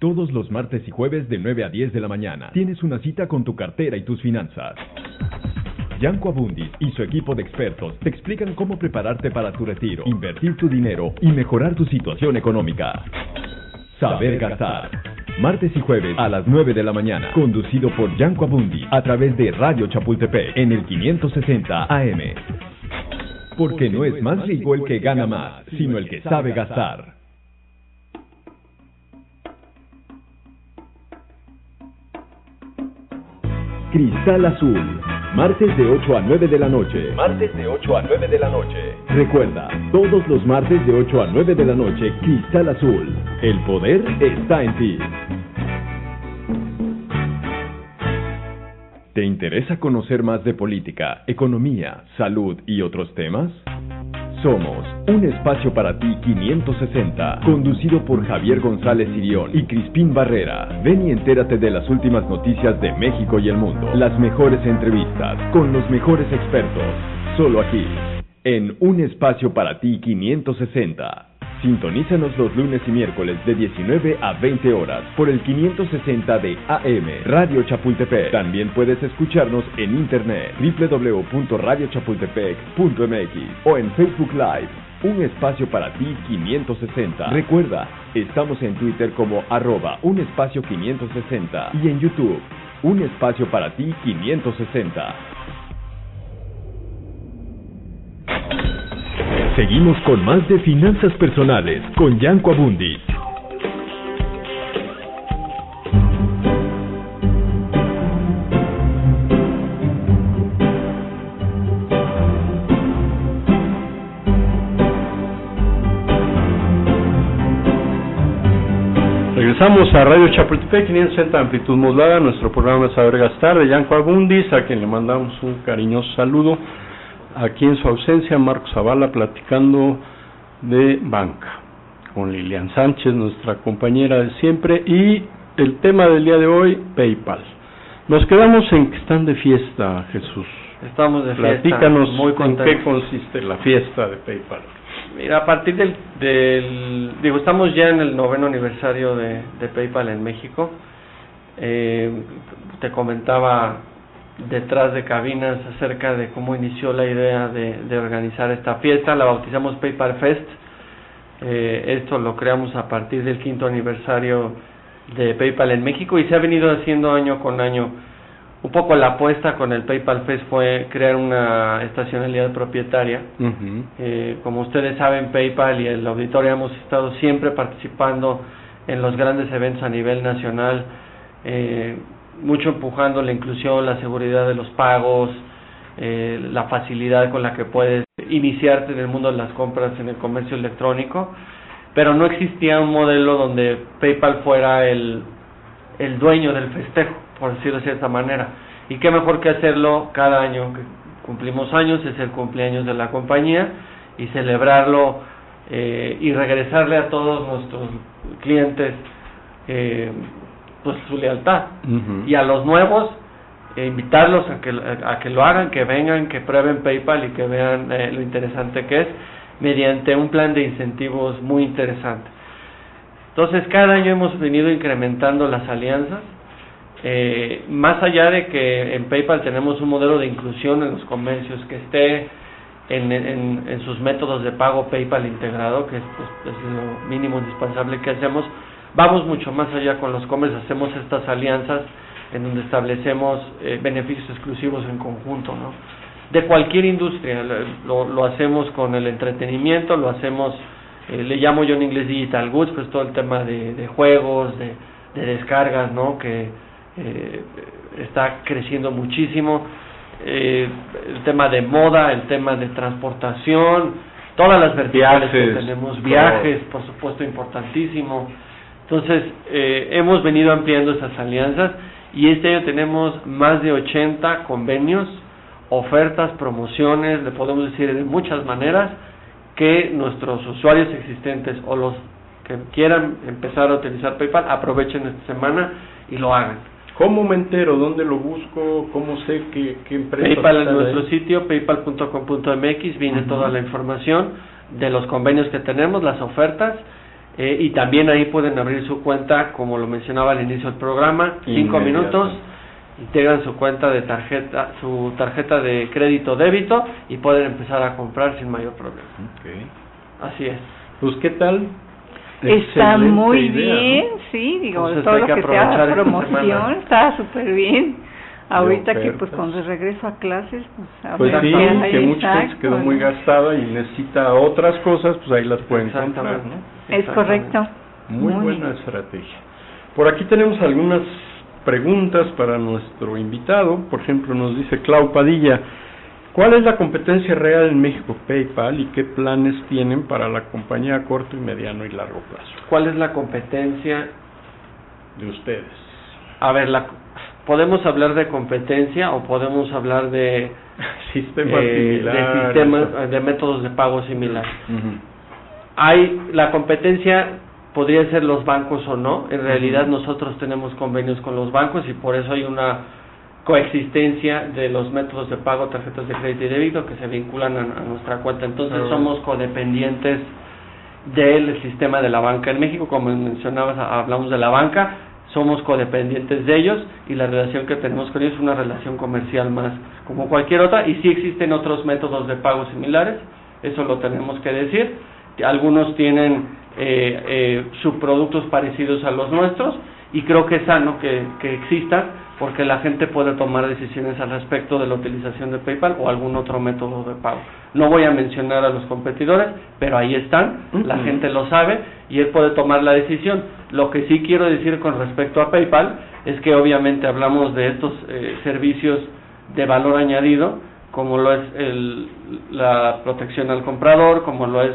Todos los martes y jueves de 9 a 10 de la mañana tienes una cita con tu cartera y tus finanzas. Yanko Abundis y su equipo de expertos te explican cómo prepararte para tu retiro, invertir tu dinero y mejorar tu situación económica. Saber gastar. Martes y jueves a las 9 de la mañana. Conducido por Yanko Abundis a través de Radio Chapultepec en el 560 AM. Porque no es más rico el que gana más, sino el que sabe gastar. Cristal Azul Martes de 8 a 9 de la noche. Martes de 8 a 9 de la noche. Recuerda, todos los martes de 8 a 9 de la noche, Cristal Azul. El poder está en ti. ¿Te interesa conocer más de política, economía, salud y otros temas? Somos un espacio para ti 560, conducido por Javier González Sirión y Crispín Barrera. Ven y entérate de las últimas noticias de México y el mundo, las mejores entrevistas, con los mejores expertos, solo aquí, en un espacio para ti 560. Sintonízanos los lunes y miércoles de 19 a 20 horas por el 560 de AM Radio Chapultepec. También puedes escucharnos en internet www.radiochapultepec.mx o en Facebook Live. Un espacio para ti 560. Recuerda, estamos en Twitter como arroba un espacio 560 y en YouTube, un espacio para ti 560. Seguimos con más de finanzas personales con Yanko Abundis. Regresamos a Radio Chapultepec 560 amplitud modulada, nuestro programa Saber Gastar de Yanko Abundis, a quien le mandamos un cariñoso saludo aquí en su ausencia Marcos Zavala platicando de banca con Lilian Sánchez, nuestra compañera de siempre, y el tema del día de hoy, PayPal. Nos quedamos en que están de fiesta, Jesús. Estamos de fiesta. Platícanos muy en qué consiste la fiesta de PayPal. Mira, a partir del, del, digo, estamos ya en el noveno aniversario de, de PayPal en México. Eh, te comentaba detrás de cabinas acerca de cómo inició la idea de, organizar esta fiesta. La bautizamos PayPal Fest. Eh, esto lo creamos a partir del quinto aniversario de PayPal en México y se ha venido haciendo año con año. Un poco la apuesta con el PayPal Fest fue crear una estacionalidad propietaria. eh, como ustedes saben, PayPal y el auditorio hemos estado siempre participando en los grandes eventos a nivel nacional. Eh, mucho empujando la inclusión, la seguridad de los pagos, eh, la facilidad con la que puedes iniciarte en el mundo de las compras en el comercio electrónico, pero no existía un modelo donde PayPal fuera el, el dueño del festejo, por decirlo de cierta manera. Y qué mejor que hacerlo cada año que cumplimos años, es el cumpleaños de la compañía, y celebrarlo eh, y regresarle a todos nuestros clientes eh, pues su lealtad. Y a los nuevos, e invitarlos a que, a que lo hagan, que vengan, que prueben PayPal y que vean eh, lo interesante que es, mediante un plan de incentivos muy interesante. Entonces, cada año hemos venido incrementando las alianzas. Eh, más allá de que en PayPal tenemos un modelo de inclusión en los comercios que esté en, en, en sus métodos de pago PayPal integrado, que es, pues, es lo mínimo indispensable que hacemos, vamos mucho más allá con los comercios, hacemos estas alianzas en donde establecemos eh, beneficios exclusivos en conjunto, ¿no? De cualquier industria, lo, lo hacemos con el entretenimiento, lo hacemos, eh, le llamo yo en inglés digital goods, pues todo el tema de, de juegos, de, de, descargas, ¿no? Que eh, está creciendo muchísimo, eh, el tema de moda, el tema de transportación, todas las verticales que tenemos, viajes, por supuesto, importantísimo. Entonces, eh, hemos venido ampliando esas alianzas y este año tenemos más de 80 convenios, ofertas, promociones, le podemos decir de muchas maneras, que nuestros usuarios existentes o los que quieran empezar a utilizar PayPal aprovechen esta semana y lo hagan. ¿Cómo me entero? ¿Dónde lo busco? ¿Cómo sé qué, qué empresa? PayPal en nuestro sitio, paypal.com.mx, viene toda la información de los convenios que tenemos, las ofertas, eh, y también ahí pueden abrir su cuenta, como lo mencionaba al inicio del programa, cinco minutos, integran su cuenta de tarjeta, su tarjeta de crédito débito y pueden empezar a comprar sin mayor problema. Okay. Así es. Pues, ¿qué tal? Está muy bien, sí, digo, Entonces, todo lo que, que sea promoción está súper bien. Ahorita que pues cuando regreso a clases, pues, pues sí, que mucha gente quedó muy gastada y necesita otras cosas, pues ahí las pueden encontrar, ¿no? Es correcto. Muy, muy buena bien. estrategia. Por aquí tenemos algunas preguntas para nuestro invitado. Por ejemplo, nos dice Clau Padilla, ¿cuál es la competencia real en México PayPal y qué planes tienen para la compañía a corto y mediano y largo plazo? ¿Cuál es la competencia de ustedes? A ver, la podemos hablar de competencia o podemos hablar de sistemas eh, de sistemas de métodos de pago similares. Uh -huh. Hay la competencia podría ser los bancos o no. En realidad uh -huh. nosotros tenemos convenios con los bancos y por eso hay una coexistencia de los métodos de pago, tarjetas de crédito y débito que se vinculan a, a nuestra cuenta. Entonces uh -huh. somos codependientes del sistema de la banca en México, como mencionabas, hablamos de la banca, somos codependientes de ellos y la relación que tenemos con ellos es una relación comercial más como cualquier otra y sí existen otros métodos de pago similares, eso lo tenemos que decir, algunos tienen eh, eh, subproductos parecidos a los nuestros y creo que es sano que, que existan porque la gente puede tomar decisiones al respecto de la utilización de PayPal o algún otro método de pago. No voy a mencionar a los competidores, pero ahí están, uh -huh. la gente lo sabe y él puede tomar la decisión. Lo que sí quiero decir con respecto a PayPal es que obviamente hablamos de estos eh, servicios de valor añadido, como lo es el, la protección al comprador, como lo es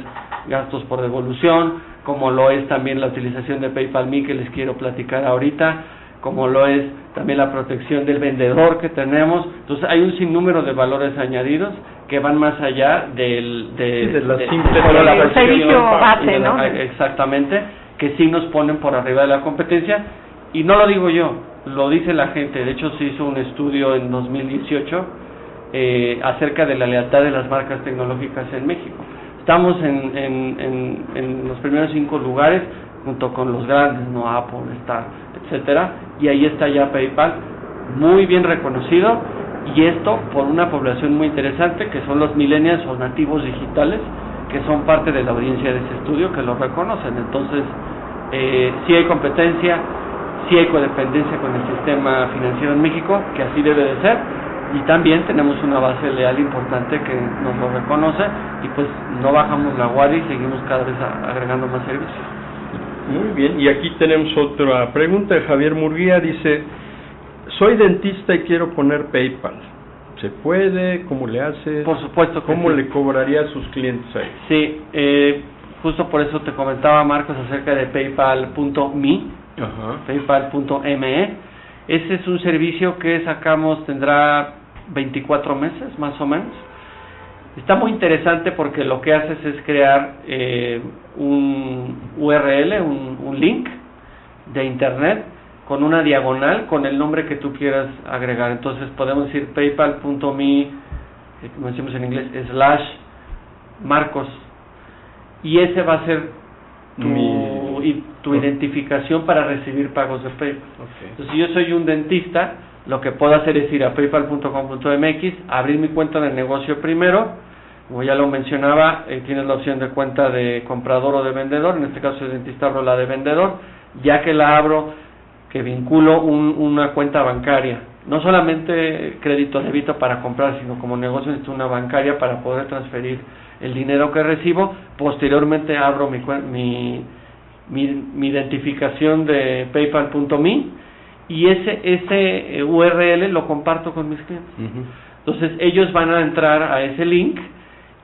gastos por devolución, como lo es también la utilización de PayPal Me que les quiero platicar ahorita, como lo es también la protección del vendedor que tenemos. Entonces hay un sinnúmero de valores añadidos que van más allá del de, de la simple de, servicio base, ¿no? Exactamente, que sí nos ponen por arriba de la competencia y no lo digo yo, lo dice la gente. De hecho se hizo un estudio en 2018 eh, acerca de la lealtad de las marcas tecnológicas en México. Estamos en, en, en, en los primeros cinco lugares junto con los grandes, no Apple, Star, etcétera, y ahí está ya PayPal, muy bien reconocido, y esto por una población muy interesante que son los millennials o nativos digitales, que son parte de la audiencia de ese estudio, que lo reconocen. Entonces, eh, sí hay competencia, sí hay codependencia con el sistema financiero en México, que así debe de ser, y también tenemos una base leal importante que nos lo reconoce, y pues no bajamos la guardia y seguimos cada vez agregando más servicios. Muy bien, y aquí tenemos otra pregunta de Javier Murguía, dice, soy dentista y quiero poner PayPal. ¿Se puede? ¿Cómo le hace? Por supuesto. ¿Cómo le cobraría a sus clientes ahí? Sí, eh, justo por eso te comentaba Marcos acerca de paypal.me, paypal.me. Ese es un servicio que sacamos, tendrá 24 meses más o menos. Está muy interesante porque lo que haces es crear eh, un URL, un, un link de internet con una diagonal con el nombre que tú quieras agregar. Entonces podemos decir paypal.me, eh, como decimos en inglés, slash marcos. Y ese va a ser tu, tu identificación para recibir pagos de PayPal. Entonces, si yo soy un dentista, lo que puedo hacer es ir a paypal.com.mx, abrir mi cuenta de negocio primero, como ya lo mencionaba, eh, tienes la opción de cuenta de comprador o de vendedor, en este caso el dentista abro la de vendedor, ya que la abro, que vinculo una cuenta bancaria, no solamente crédito débito para comprar, sino como negocio necesito una bancaria para poder transferir el dinero que recibo, posteriormente abro mi, mi, mi, identificación de paypal.me y ese, ese eh, URL lo comparto con mis clientes. Entonces ellos van a entrar a ese link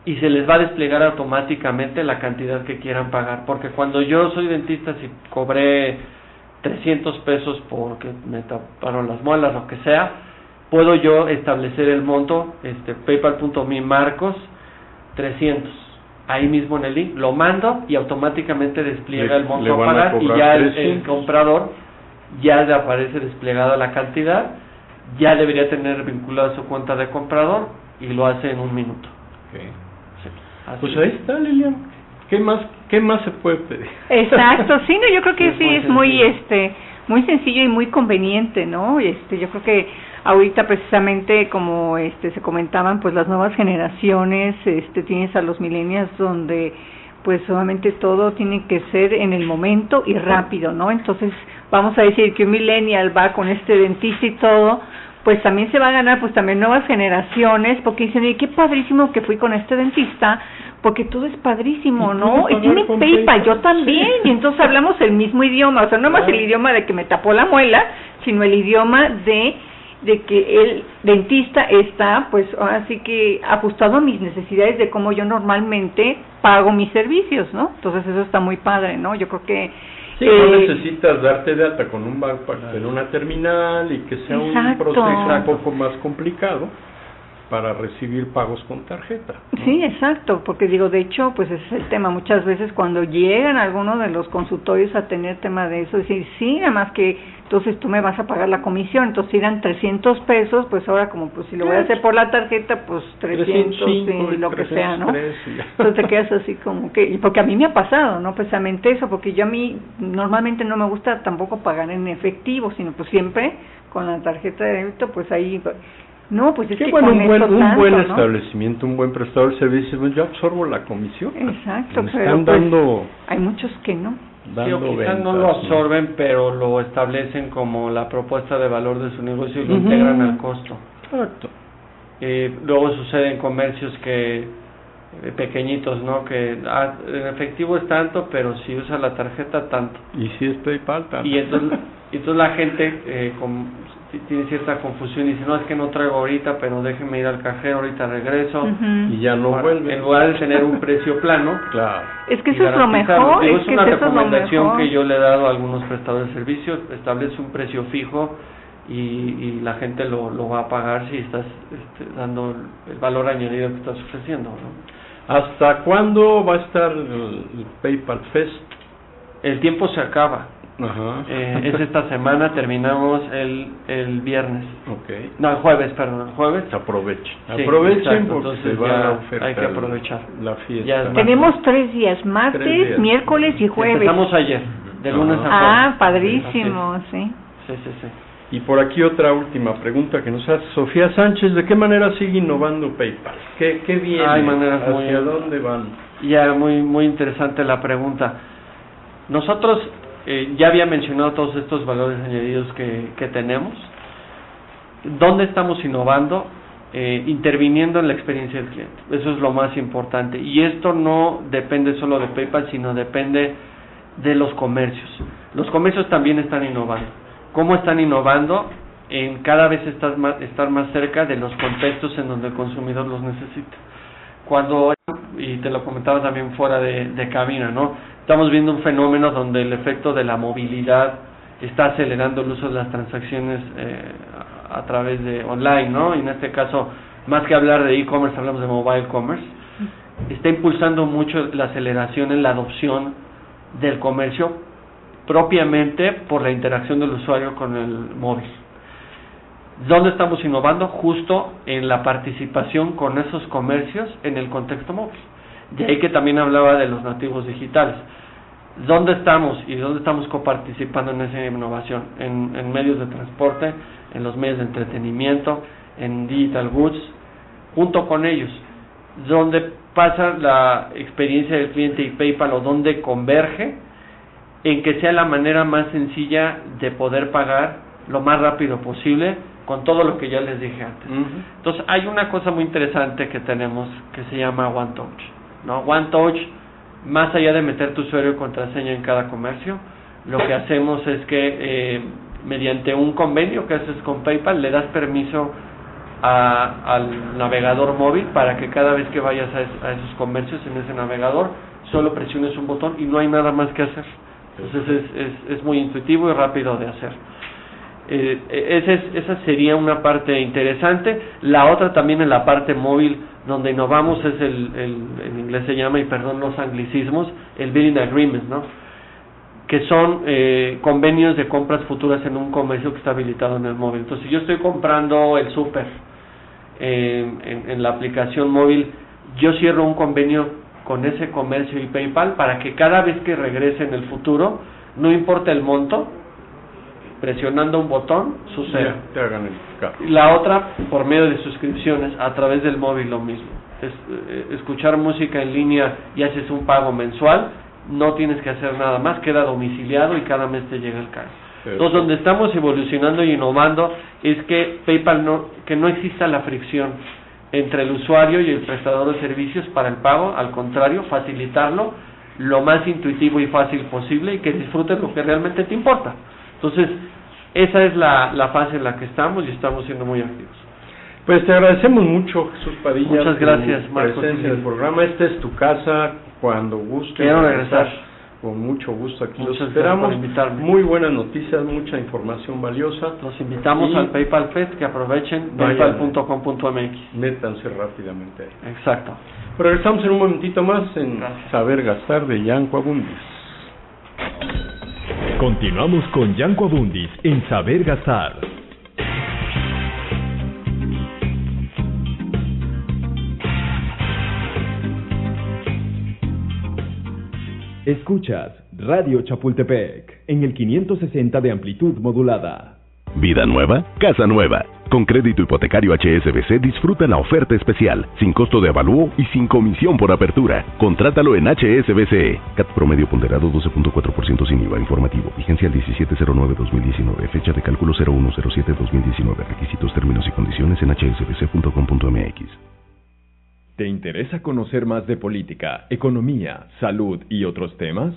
y se les va a desplegar automáticamente la cantidad que quieran pagar. Porque cuando yo soy dentista, si cobré 300 pesos porque me taparon las muelas, lo que sea, puedo yo establecer el monto, este, paypal.me marcos 300. Ahí mismo en el link, lo mando y automáticamente despliega el monto a pagar y ya el, comprador ya le aparece desplegada la cantidad, ya debería tener vinculada su cuenta de comprador y lo hace en un minuto. Pues ahí está, Lilian. ¿Qué más, qué más se puede pedir? Exacto, sí, no, yo creo que sí, es muy, este, muy sencillo y muy conveniente, ¿no? Este, yo creo que ahorita precisamente como este se comentaban, pues las nuevas generaciones, este, tienes a los millennials donde pues solamente todo tiene que ser en el momento y rápido, ¿no? Entonces, vamos a decir que un millennial va con este dentista y todo, pues también se va a ganar pues también nuevas generaciones porque dicen, y qué padrísimo que fui con este dentista, porque todo es padrísimo, ¿no? Y tiene PayPal, yo también, y entonces hablamos el mismo idioma, o sea, no más el idioma de que me tapó la muela, sino el idioma de de que el dentista está pues así que ajustado a mis necesidades de cómo yo normalmente pago mis servicios, ¿no? Entonces eso está muy padre, ¿no? Yo creo que Sí, no eh, necesitas darte de alta con un banco, en una terminal y que sea un proceso un poco más complicado para recibir pagos con tarjeta. Sí, exacto, porque digo, de hecho, pues ese es el tema. Muchas veces cuando llegan algunos de los consultorios a tener tema de eso, decir, sí, nada más que entonces tú me vas a pagar la comisión, entonces si eran 300 pesos, pues ahora como pues si lo voy a hacer por la tarjeta, pues 300 y lo que sea, ¿no? Entonces te quedas así como que, y porque a mí me ha pasado, ¿no? Precisamente eso, porque yo a mí normalmente no me gusta tampoco pagar en efectivo, sino pues siempre con la tarjeta de débito, pues ahí no, pues es que bueno, un buen, un buen establecimiento, un buen prestador de servicios, pues yo absorbo la comisión. Exacto, pero pues, hay muchos que no. quizás no lo absorben, pero lo establecen como la propuesta de valor de su negocio y lo integran al costo. Exacto. Eh, luego sucede en comercios que eh, pequeñitos, ¿no? Que ah, en efectivo es tanto, pero si usa la tarjeta tanto. Y si es PayPal tanto. Y entonces, entonces la gente eh, con, tiene cierta confusión y dice, no, es que no traigo ahorita, pero déjeme ir al cajero, ahorita regreso. Y ya no vuelve. En lugar de tener un precio plano. claro. Es que eso es lo mejor. es, una recomendación que yo le he dado a algunos prestadores de servicios, establece un precio fijo y, y la gente lo, lo va a pagar si estás este, dando el valor añadido que estás ofreciendo. ¿no? ¿Hasta cuándo va a estar el PayPal Fest? El tiempo se acaba. Ajá. Eh, es esta semana, terminamos el, el viernes. Okay. No, el jueves, perdón, el jueves. Aprovechen. Aprovechen porque Entonces va hay que aprovechar. La fiesta. Tenemos tres días, martes, miércoles y jueves. Empezamos ayer, de lunes a jueves. Ah, padrísimo, sí. Sí, sí, sí. Y por aquí otra última pregunta que nos hace Sofía Sánchez, ¿de qué manera sigue innovando PayPal? ¿Qué, qué viene? Hay maneras ¿Hacia dónde van? Ya, muy, muy interesante la pregunta. Nosotros eh, ya había mencionado todos estos valores añadidos que, tenemos. ¿Dónde estamos innovando? Eh, interviniendo en la experiencia del cliente. Eso es lo más importante. Y esto no depende solo de PayPal, sino depende de los comercios. Los comercios también están innovando. ¿Cómo están innovando? en cada vez estar más, estar más cerca de los contextos en donde el consumidor los necesita. Cuando, y te lo comentaba también fuera de, de cabina, ¿no? Estamos viendo un fenómeno donde el efecto de la movilidad está acelerando el uso de las transacciones eh, a, través de online, ¿no? Y en este caso, más que hablar de e-commerce, hablamos de mobile commerce. Está impulsando mucho la aceleración en la adopción del comercio propiamente por la interacción del usuario con el móvil. ¿Dónde estamos innovando? Justo en la participación con esos comercios en el contexto móvil. De ahí que también hablaba de los nativos digitales. ¿Dónde estamos y dónde estamos coparticipando en esa innovación? En, en medios de transporte, en los medios de entretenimiento, en digital goods, junto con ellos. ¿Dónde pasa la experiencia del cliente y PayPal o dónde converge en que sea la manera más sencilla de poder pagar lo más rápido posible con todo lo que ya les dije antes. Entonces, hay una cosa muy interesante que tenemos que se llama One Touch. ¿no? One Touch, más allá de meter tu usuario y contraseña en cada comercio, lo que hacemos es que eh, mediante un convenio que haces con PayPal le das permiso al navegador móvil para que cada vez que vayas a, a esos comercios en ese navegador solo presiones un botón y no hay nada más que hacer. Entonces es, es, es muy intuitivo y rápido de hacer. Eh, esa, esa sería una parte interesante. La otra también en la parte móvil, donde innovamos, es el, el en inglés se llama, y perdón los anglicismos, el billing agreement, ¿no? que son eh, convenios de compras futuras en un comercio que está habilitado en el móvil. Entonces, si yo estoy comprando el súper eh, en, en la aplicación móvil, yo cierro un convenio con ese comercio y PayPal para que cada vez que regrese en el futuro, no importa el monto, presionando un botón sucede. La otra, por medio de suscripciones, a través del móvil lo mismo. Es, eh, escuchar música en línea y haces un pago mensual, no tienes que hacer nada más, queda domiciliado y cada mes te llega el cargo. Entonces, donde estamos evolucionando y innovando es que PayPal no, que no exista la fricción entre el usuario y el prestador de servicios para el pago, al contrario, facilitarlo lo más intuitivo y fácil posible y que disfrutes lo que realmente te importa. Entonces, esa es la, la fase en la que estamos y estamos siendo muy activos. Pues te agradecemos mucho, Jesús Padilla. Muchas gracias, Marcos. presencia en el programa. Esta es tu casa, cuando gustes. Quiero regresar. Con mucho gusto aquí Muchas los esperamos. Muy buenas noticias, mucha información valiosa. Los invitamos Y- al PayPal Fed que aprovechen paypal.com.mx. Métanse rápidamente ahí. Exacto. Regresamos en un momentito más en Gracias. Saber Gastar de Yanco Abundis. Continuamos con Yanko Abundis en Saber Gastar. Escuchas Radio Chapultepec en el 560 de amplitud modulada. Vida nueva, casa nueva. Con crédito hipotecario HSBC disfruta la oferta especial, sin costo de avalúo y sin comisión por apertura. Contrátalo en HSBC. CAT promedio ponderado 12.4% sin IVA informativo. Vigencia el 1709-2019. Fecha de cálculo 0107-2019. Requisitos, términos y condiciones en hsbc.com.mx. ¿Te interesa conocer más de política, economía, salud y otros temas?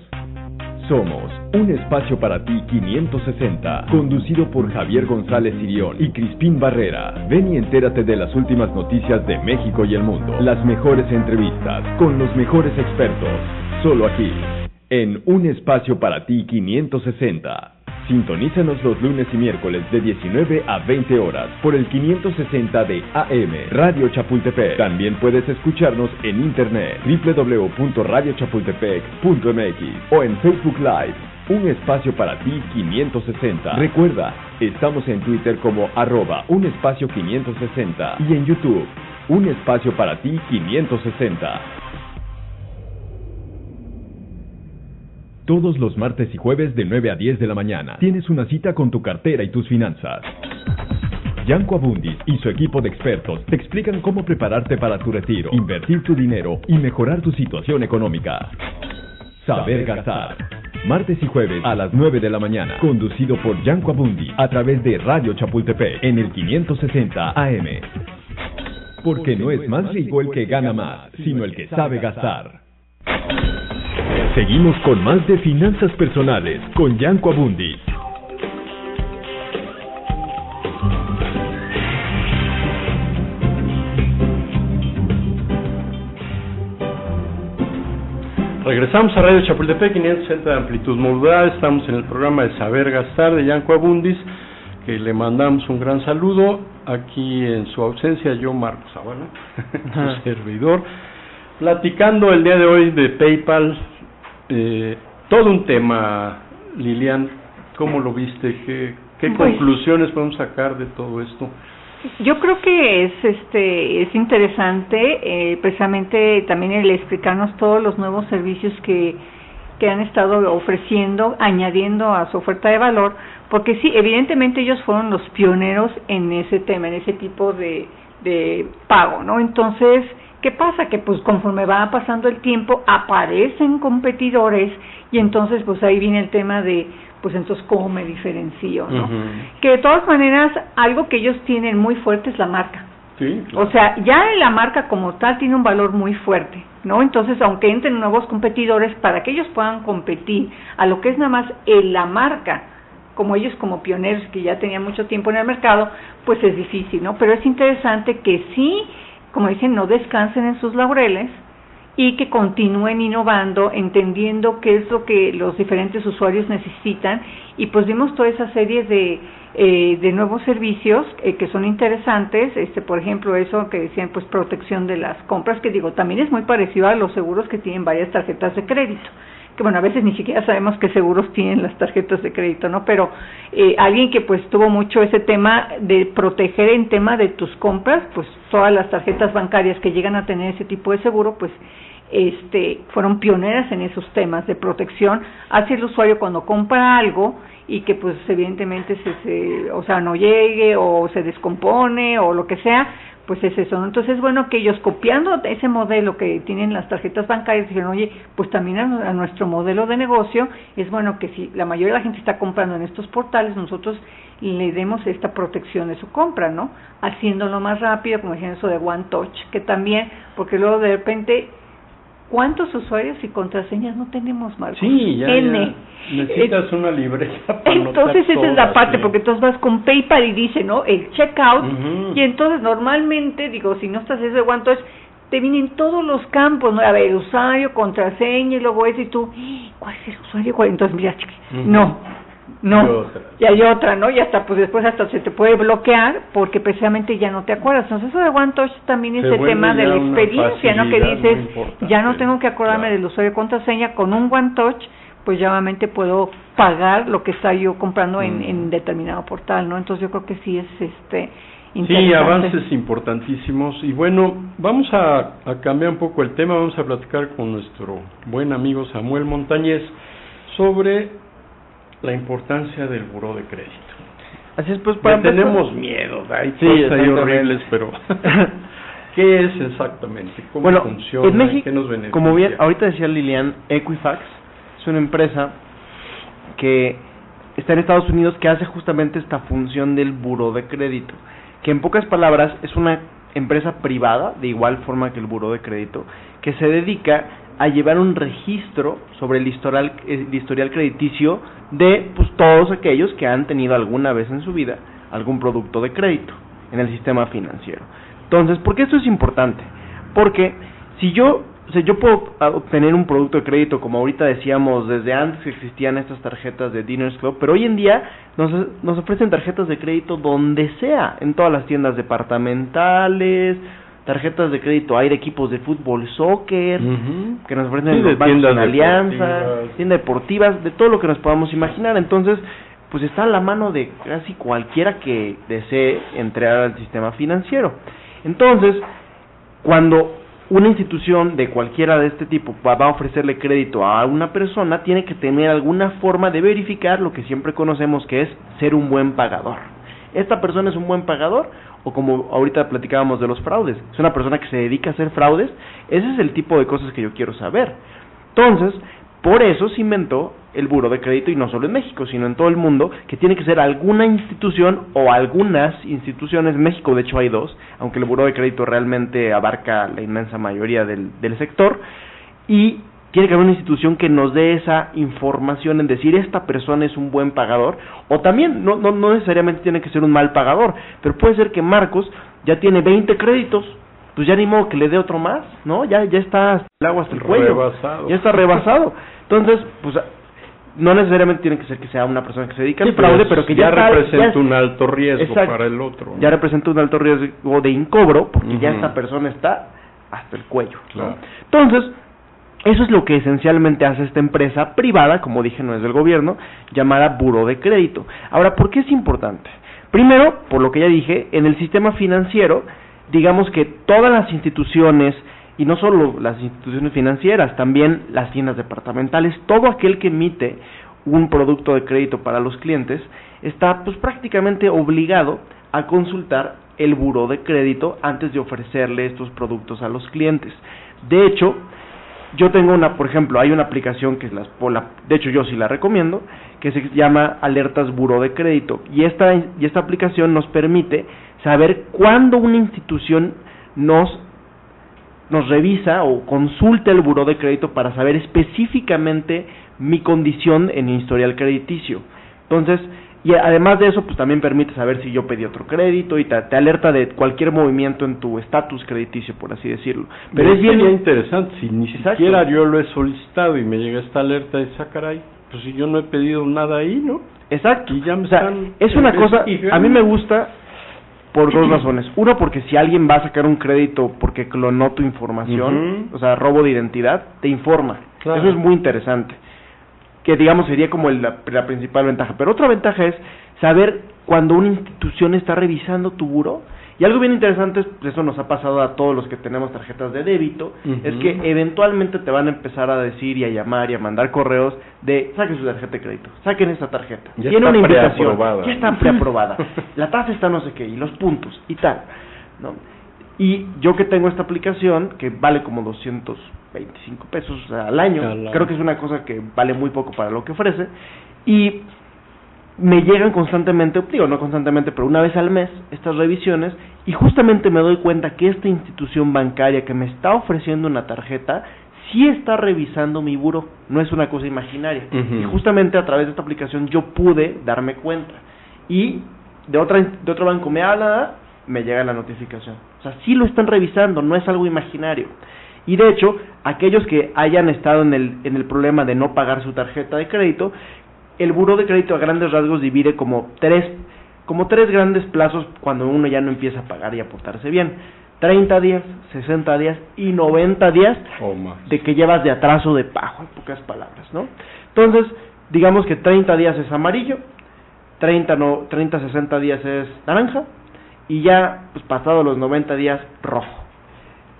Somos un espacio para ti 560, conducido por Javier González Sirión y Crispín Barrera. Ven y entérate de las últimas noticias de México y el mundo, las mejores entrevistas, con los mejores expertos, solo aquí, en un espacio para ti 560. Sintonízanos los lunes y miércoles de 19 a 20 horas por el 560 de AM Radio Chapultepec. También puedes escucharnos en internet www.radiochapultepec.mx o en Facebook Live. Un espacio para ti 560. Recuerda, estamos en Twitter como arroba un espacio 560 y en YouTube, un espacio para ti 560. Todos los martes y jueves de 9 a 10 de la mañana tienes una cita con tu cartera y tus finanzas. Yanko Abundis y su equipo de expertos te explican cómo prepararte para tu retiro, invertir tu dinero y mejorar tu situación económica. Saber gastar. Martes y jueves a las 9 de la mañana, conducido por Yanko Abundis a través de Radio Chapultepec en el 560 AM. Porque no es más rico el que gana más, sino el que sabe gastar. Seguimos con más de finanzas personales con Yanko Abundi. Regresamos a Radio Chapultepec 560 de amplitud modulada. Estamos en el programa de Saber Gastar de Yanco Abundis, que le mandamos un gran saludo. Aquí en su ausencia, yo, Marco Zavala, su servidor, platicando el día de hoy de PayPal, eh, todo un tema, Lilian, ¿cómo lo viste? ¿Qué, qué pues conclusiones podemos sacar de todo esto? Yo creo que es este es interesante eh, precisamente también el explicarnos todos los nuevos servicios que que han estado ofreciendo, añadiendo a su oferta de valor, porque sí, evidentemente ellos fueron los pioneros en ese tema, en ese tipo de, de pago, ¿no? Entonces, ¿qué pasa? Que pues conforme va pasando el tiempo aparecen competidores y entonces pues ahí viene el tema de pues entonces cómo me diferencio, ¿no? Que de todas maneras algo que ellos tienen muy fuerte es la marca. Sí, O sea, ya la marca como tal tiene un valor muy fuerte, ¿no? Entonces, aunque entren nuevos competidores, para que ellos puedan competir a lo que es nada más la marca, como ellos como pioneros que ya tenían mucho tiempo en el mercado, pues es difícil, ¿no? Pero es interesante que sí, como dicen, no descansen en sus laureles, y que continúen innovando, entendiendo qué es lo que los diferentes usuarios necesitan. Y pues vimos toda esa serie de, eh, de nuevos servicios eh, que son interesantes, este por ejemplo eso que decían pues protección de las compras, que digo también es muy parecido a los seguros que tienen varias tarjetas de crédito que bueno, a veces ni siquiera sabemos qué seguros tienen las tarjetas de crédito, ¿no? Pero eh, alguien que pues tuvo mucho ese tema de proteger en tema de tus compras, pues todas las tarjetas bancarias que llegan a tener ese tipo de seguro, pues este, fueron pioneras en esos temas de protección hacia el usuario cuando compra algo y que pues evidentemente se, se, o sea no llegue o se descompone o lo que sea pues es eso entonces es bueno que ellos copiando ese modelo que tienen las tarjetas bancarias dijeron oye pues también a, nuestro modelo de negocio es bueno que si la mayoría de la gente está comprando en estos portales nosotros le demos esta protección de su compra no haciéndolo más rápido como decían eso de one touch que también porque luego de repente ¿Cuántos usuarios y contraseñas no tenemos, Marcos? Sí, ya, N. Necesitas una libreta para Entonces esa es la parte, porque entonces vas con PayPal y dice, ¿no? El checkout, y entonces normalmente, digo, si no estás eso de OneTouch, te vienen todos los campos, ¿no? A ver, usuario, contraseña, y luego eso, y tú, ¿cuál es el usuario? Entonces, mira, no, no, y hay otra, ¿no? Y hasta pues después hasta se te puede bloquear porque precisamente ya no te acuerdas. Entonces eso de One Touch también es el tema de la experiencia, ¿no? Que dices, ya no tengo que acordarme del usuario de contraseña, con un One Touch pues ya obviamente puedo pagar lo que está yo comprando en, en determinado portal, ¿no? Entonces yo creo que sí es este Sí, avances importantísimos. Y bueno, vamos a, a cambiar un poco el tema, vamos a platicar con nuestro buen amigo Samuel Montañez sobre la importancia del buró de crédito. Así es, pues para tenemos miedo, hay cosas ahí horribles, pero ¿qué es exactamente? ¿Cómo bueno, funciona? En México, ¿Qué nos beneficia? Como bien, ahorita decía Lilian, Equifax es una empresa que está en Estados Unidos que hace justamente esta función del buró de crédito, que en pocas palabras es una empresa privada, de igual forma que el buró de crédito, que se dedica a llevar un registro sobre el historial, el historial crediticio de pues, todos aquellos que han tenido alguna vez en su vida algún producto de crédito en el sistema financiero. Entonces, ¿por qué esto es importante? Porque si yo, o yo puedo obtener un producto de crédito, como ahorita decíamos, desde antes que existían estas tarjetas de Diners Club, pero hoy en día nos, nos ofrecen tarjetas de crédito donde sea, en todas las tiendas departamentales, tarjetas de crédito, hay de equipos de fútbol, soccer, que nos ofrecen los bancos en alianza, tiendas deportivas, de todo lo que nos podamos imaginar. Entonces, pues está a la mano de casi cualquiera que desee entrar al sistema financiero. Entonces, cuando una institución de cualquiera de este tipo va a ofrecerle crédito a una persona, tiene que tener alguna forma de verificar lo que siempre conocemos que es ser un buen pagador. ¿Esta persona es un buen pagador? O como ahorita platicábamos de los fraudes, es una persona que se dedica a hacer fraudes, ese es el tipo de cosas que yo quiero saber. Entonces, por eso se inventó el buro de crédito y no solo en México, sino en todo el mundo, que tiene que ser alguna institución o algunas instituciones, México de hecho hay dos, aunque el buro de crédito realmente abarca la inmensa mayoría del, del sector, y tiene que haber una institución que nos dé esa información en decir esta persona es un buen pagador o también no, no, necesariamente tiene que ser un mal pagador, pero puede ser que Marcos ya tiene 20 créditos pues ya ni modo que le dé otro más, ¿no? Ya ya está el agua hasta el cuello. Rebasado. Ya está rebasado. Entonces, pues no necesariamente tiene que ser que sea una persona que se dedica al fraude, pero que ya, está- representa ya- un alto riesgo Exacto. para el otro. ¿no? ya representa un alto riesgo de incobro porque ya esta persona está hasta el cuello. ¿no? Entonces, eso es lo que esencialmente hace esta empresa privada, como dije, no es del gobierno, llamada Buró de Crédito. Ahora, ¿por qué es importante? Primero, por lo que ya dije, en el sistema financiero, digamos que todas las instituciones, y no solo las instituciones financieras, también las tiendas departamentales, todo aquel que emite un producto de crédito para los clientes, está pues prácticamente obligado a consultar el buró de crédito antes de ofrecerle estos productos a los clientes. De hecho, yo tengo una, por ejemplo, hay una aplicación que por la- de hecho yo sí la recomiendo, que se llama Alertas Buró de Crédito. Y esta, y esta aplicación nos permite saber cuándo una institución nos, nos revisa o consulta el buró de crédito para saber específicamente mi condición en historial crediticio. Entonces, y además de eso, pues también permite saber si yo pedí otro crédito y te, te alerta de cualquier movimiento en tu estatus crediticio, por así decirlo. Pero es bien interesante si ni Exacto. siquiera yo lo he solicitado y me llega esta alerta de esa caray, pues si yo no he pedido nada ahí, ¿no? Exacto. Y ya me o sea, están es una cosa, investigando. a mí me gusta por dos razones. Uno, porque si alguien va a sacar un crédito porque clonó tu información, o sea, robo de identidad, te informa. Claro. Eso es muy interesante. Que digamos sería como el- la, la principal ventaja. Pero otra ventaja es saber cuando una institución está revisando tu buro. Y algo bien interesante, es, pues, eso nos ha pasado a todos los que tenemos tarjetas de débito, es que eventualmente te van a empezar a decir y a llamar y a mandar correos de saquen su tarjeta de crédito, saquen esta tarjeta. Ya Tiene una invitación, ya está preaprobada. La tasa está no sé qué y los puntos y tal, ¿no? Y yo que tengo esta aplicación que vale como 225 pesos al año, creo que es una cosa que vale muy poco para lo que ofrece y me llegan constantemente, digo no constantemente, pero una vez al mes estas revisiones y justamente me doy cuenta que esta institución bancaria que me está ofreciendo una tarjeta sí está revisando mi buro, no es una cosa imaginaria. Y justamente a través de esta aplicación yo pude darme cuenta. Y de otra de otro banco me habla, me llega la notificación. O sea, sí lo están revisando, no es algo imaginario. Y de hecho, aquellos que hayan estado en el, en el problema de no pagar su tarjeta de crédito, el buro de crédito a grandes rasgos divide como tres, como tres grandes plazos cuando uno ya no empieza a pagar y a portarse bien. 30 días, 60 días y 90 días de que llevas de atraso de pago, en pocas palabras, ¿no? Entonces, digamos que 30 días es amarillo, 30, no, 30 60 días es naranja, y ya, pues pasados los 90 días, rojo.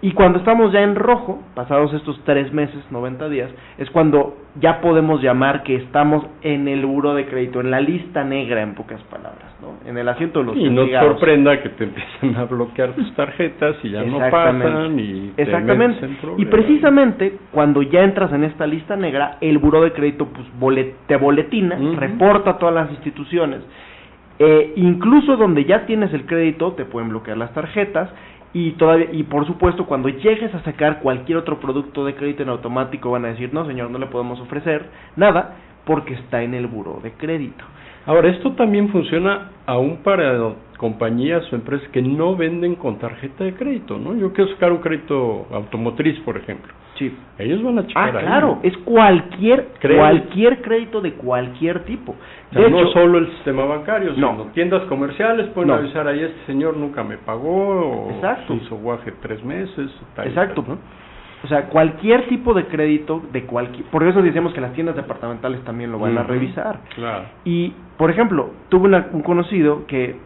Y cuando estamos ya en rojo, pasados estos tres meses, 90 días, es cuando ya podemos llamar que estamos en el buro de crédito, en la lista negra, en pocas palabras, ¿no? En el asiento de los Y no te sorprenda que te empiezan a bloquear tus tarjetas y ya no pasan y te Exactamente. en Y precisamente cuando ya entras en esta lista negra, el buró de crédito pues bole- te boletina, reporta a todas las instituciones. Eh, incluso donde ya tienes el crédito, te pueden bloquear las tarjetas y todavía y por supuesto cuando llegues a sacar cualquier otro producto de crédito en automático van a decir no señor no le podemos ofrecer nada porque está en el buró de crédito. Ahora, esto también funciona aún para compañías o empresas que no venden con tarjeta de crédito, ¿no? Yo quiero sacar un crédito automotriz, por ejemplo. Sí. Ellos van a Ah, checar ahí. claro, es cualquier Crédito. cualquier crédito de cualquier tipo. O sea, no solo el sistema bancario, No. sino tiendas comerciales pueden No. avisar ahí, este señor nunca me pagó, o Exacto. hizo guaje tres meses, tal y Exacto. tal, ¿no? O sea, cualquier tipo de crédito de cualquier, por eso decíamos que las tiendas departamentales también lo van a revisar. Claro. Y, por ejemplo, tuve una- un conocido que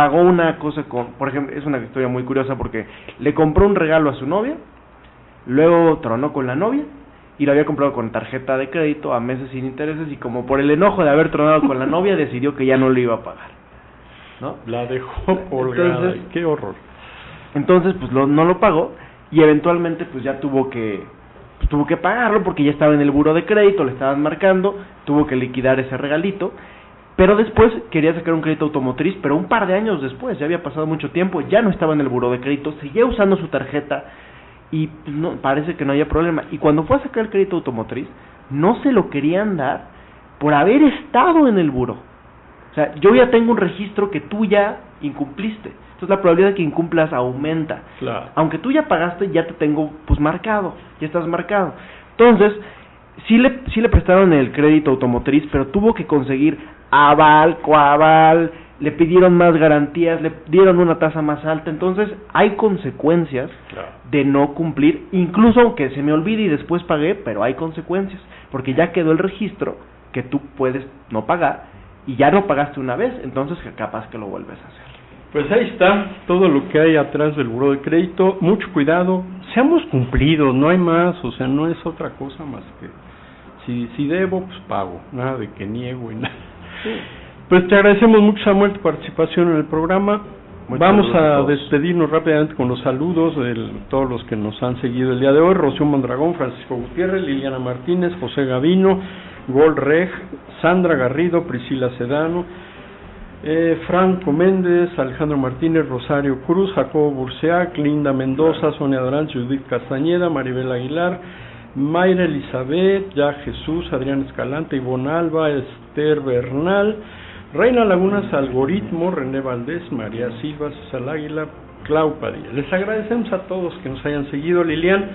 pagó una cosa con, por ejemplo, es una historia muy curiosa porque le compró un regalo a su novia, luego tronó con la novia y lo había comprado con tarjeta de crédito a meses sin intereses y como por el enojo de haber tronado con la novia decidió que ya no le iba a pagar. ¿No? La dejó colgada. Entonces- Qué horror. Entonces, pues lo- no lo pagó y eventualmente pues ya tuvo que pues, tuvo que pagarlo porque ya estaba en el buro de crédito, le estaban marcando, tuvo que liquidar ese regalito, pero después quería sacar un crédito automotriz, pero un par de años después, ya había pasado mucho tiempo, ya no estaba en el buro de crédito, seguía usando su tarjeta y pues, no parece que no había problema. Y cuando fue a sacar el crédito automotriz, no se lo querían dar por haber estado en el buro. O sea, yo ya tengo un registro que tú ya incumpliste. Entonces la probabilidad de que incumplas aumenta. Claro. Aunque tú ya pagaste, ya te tengo pues marcado, ya estás marcado. Entonces, sí le, sí le prestaron el crédito automotriz, pero tuvo que conseguir aval, coaval, le pidieron más garantías, le dieron una tasa más alta, entonces hay consecuencias de no cumplir, incluso aunque se me olvide y después pagué, pero hay consecuencias, porque ya quedó el registro que tú puedes no pagar y ya no pagaste una vez, entonces capaz que lo vuelves a hacer. Pues ahí está todo lo que hay atrás del buro de crédito, mucho cuidado, seamos cumplidos, no hay más, o sea, no es otra cosa más que si, si debo, pues pago, nada de que niego y nada. Pues te agradecemos mucho, Samuel, tu participación en el programa. Vamos a, despedirnos rápidamente con los saludos de todos los que nos han seguido el día de hoy. Rocío Mondragón, Francisco Gutiérrez, Liliana Martínez, José Gavino, Gol Reg, Sandra Garrido, Priscila Sedano, eh, Franco Méndez, Alejandro Martínez, Rosario Cruz, Jacobo Burseac, Linda Mendoza, Sonia Durán, Judith Castañeda, Maribel Aguilar, Mayra Elizabeth, Ya Jesús, Adrián Escalante, Ivonne Alba, Esther Bernal, Reina Lagunas Algoritmo, René Valdés, María Silva, César Águila, Clau Padilla. Les agradecemos a todos que nos hayan seguido. Lilian,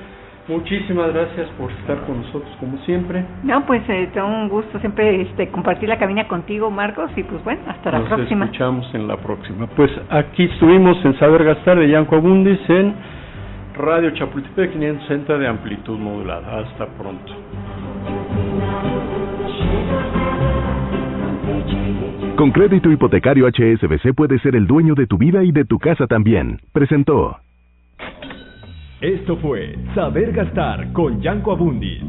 muchísimas gracias por estar con nosotros como siempre. No, pues eh, un gusto siempre este, compartir la cabina contigo, Marcos, y pues bueno, hasta la próxima. Nos escuchamos en la próxima. Pues aquí estuvimos en Saber Gastar de Yanco Abundis en Radio Chapultepec 560 de amplitud modulada. Hasta pronto. Con crédito hipotecario HSBC puedes ser el dueño de tu vida y de tu casa también. Presentó. Esto fue Saber Gastar con Yanko Abundis.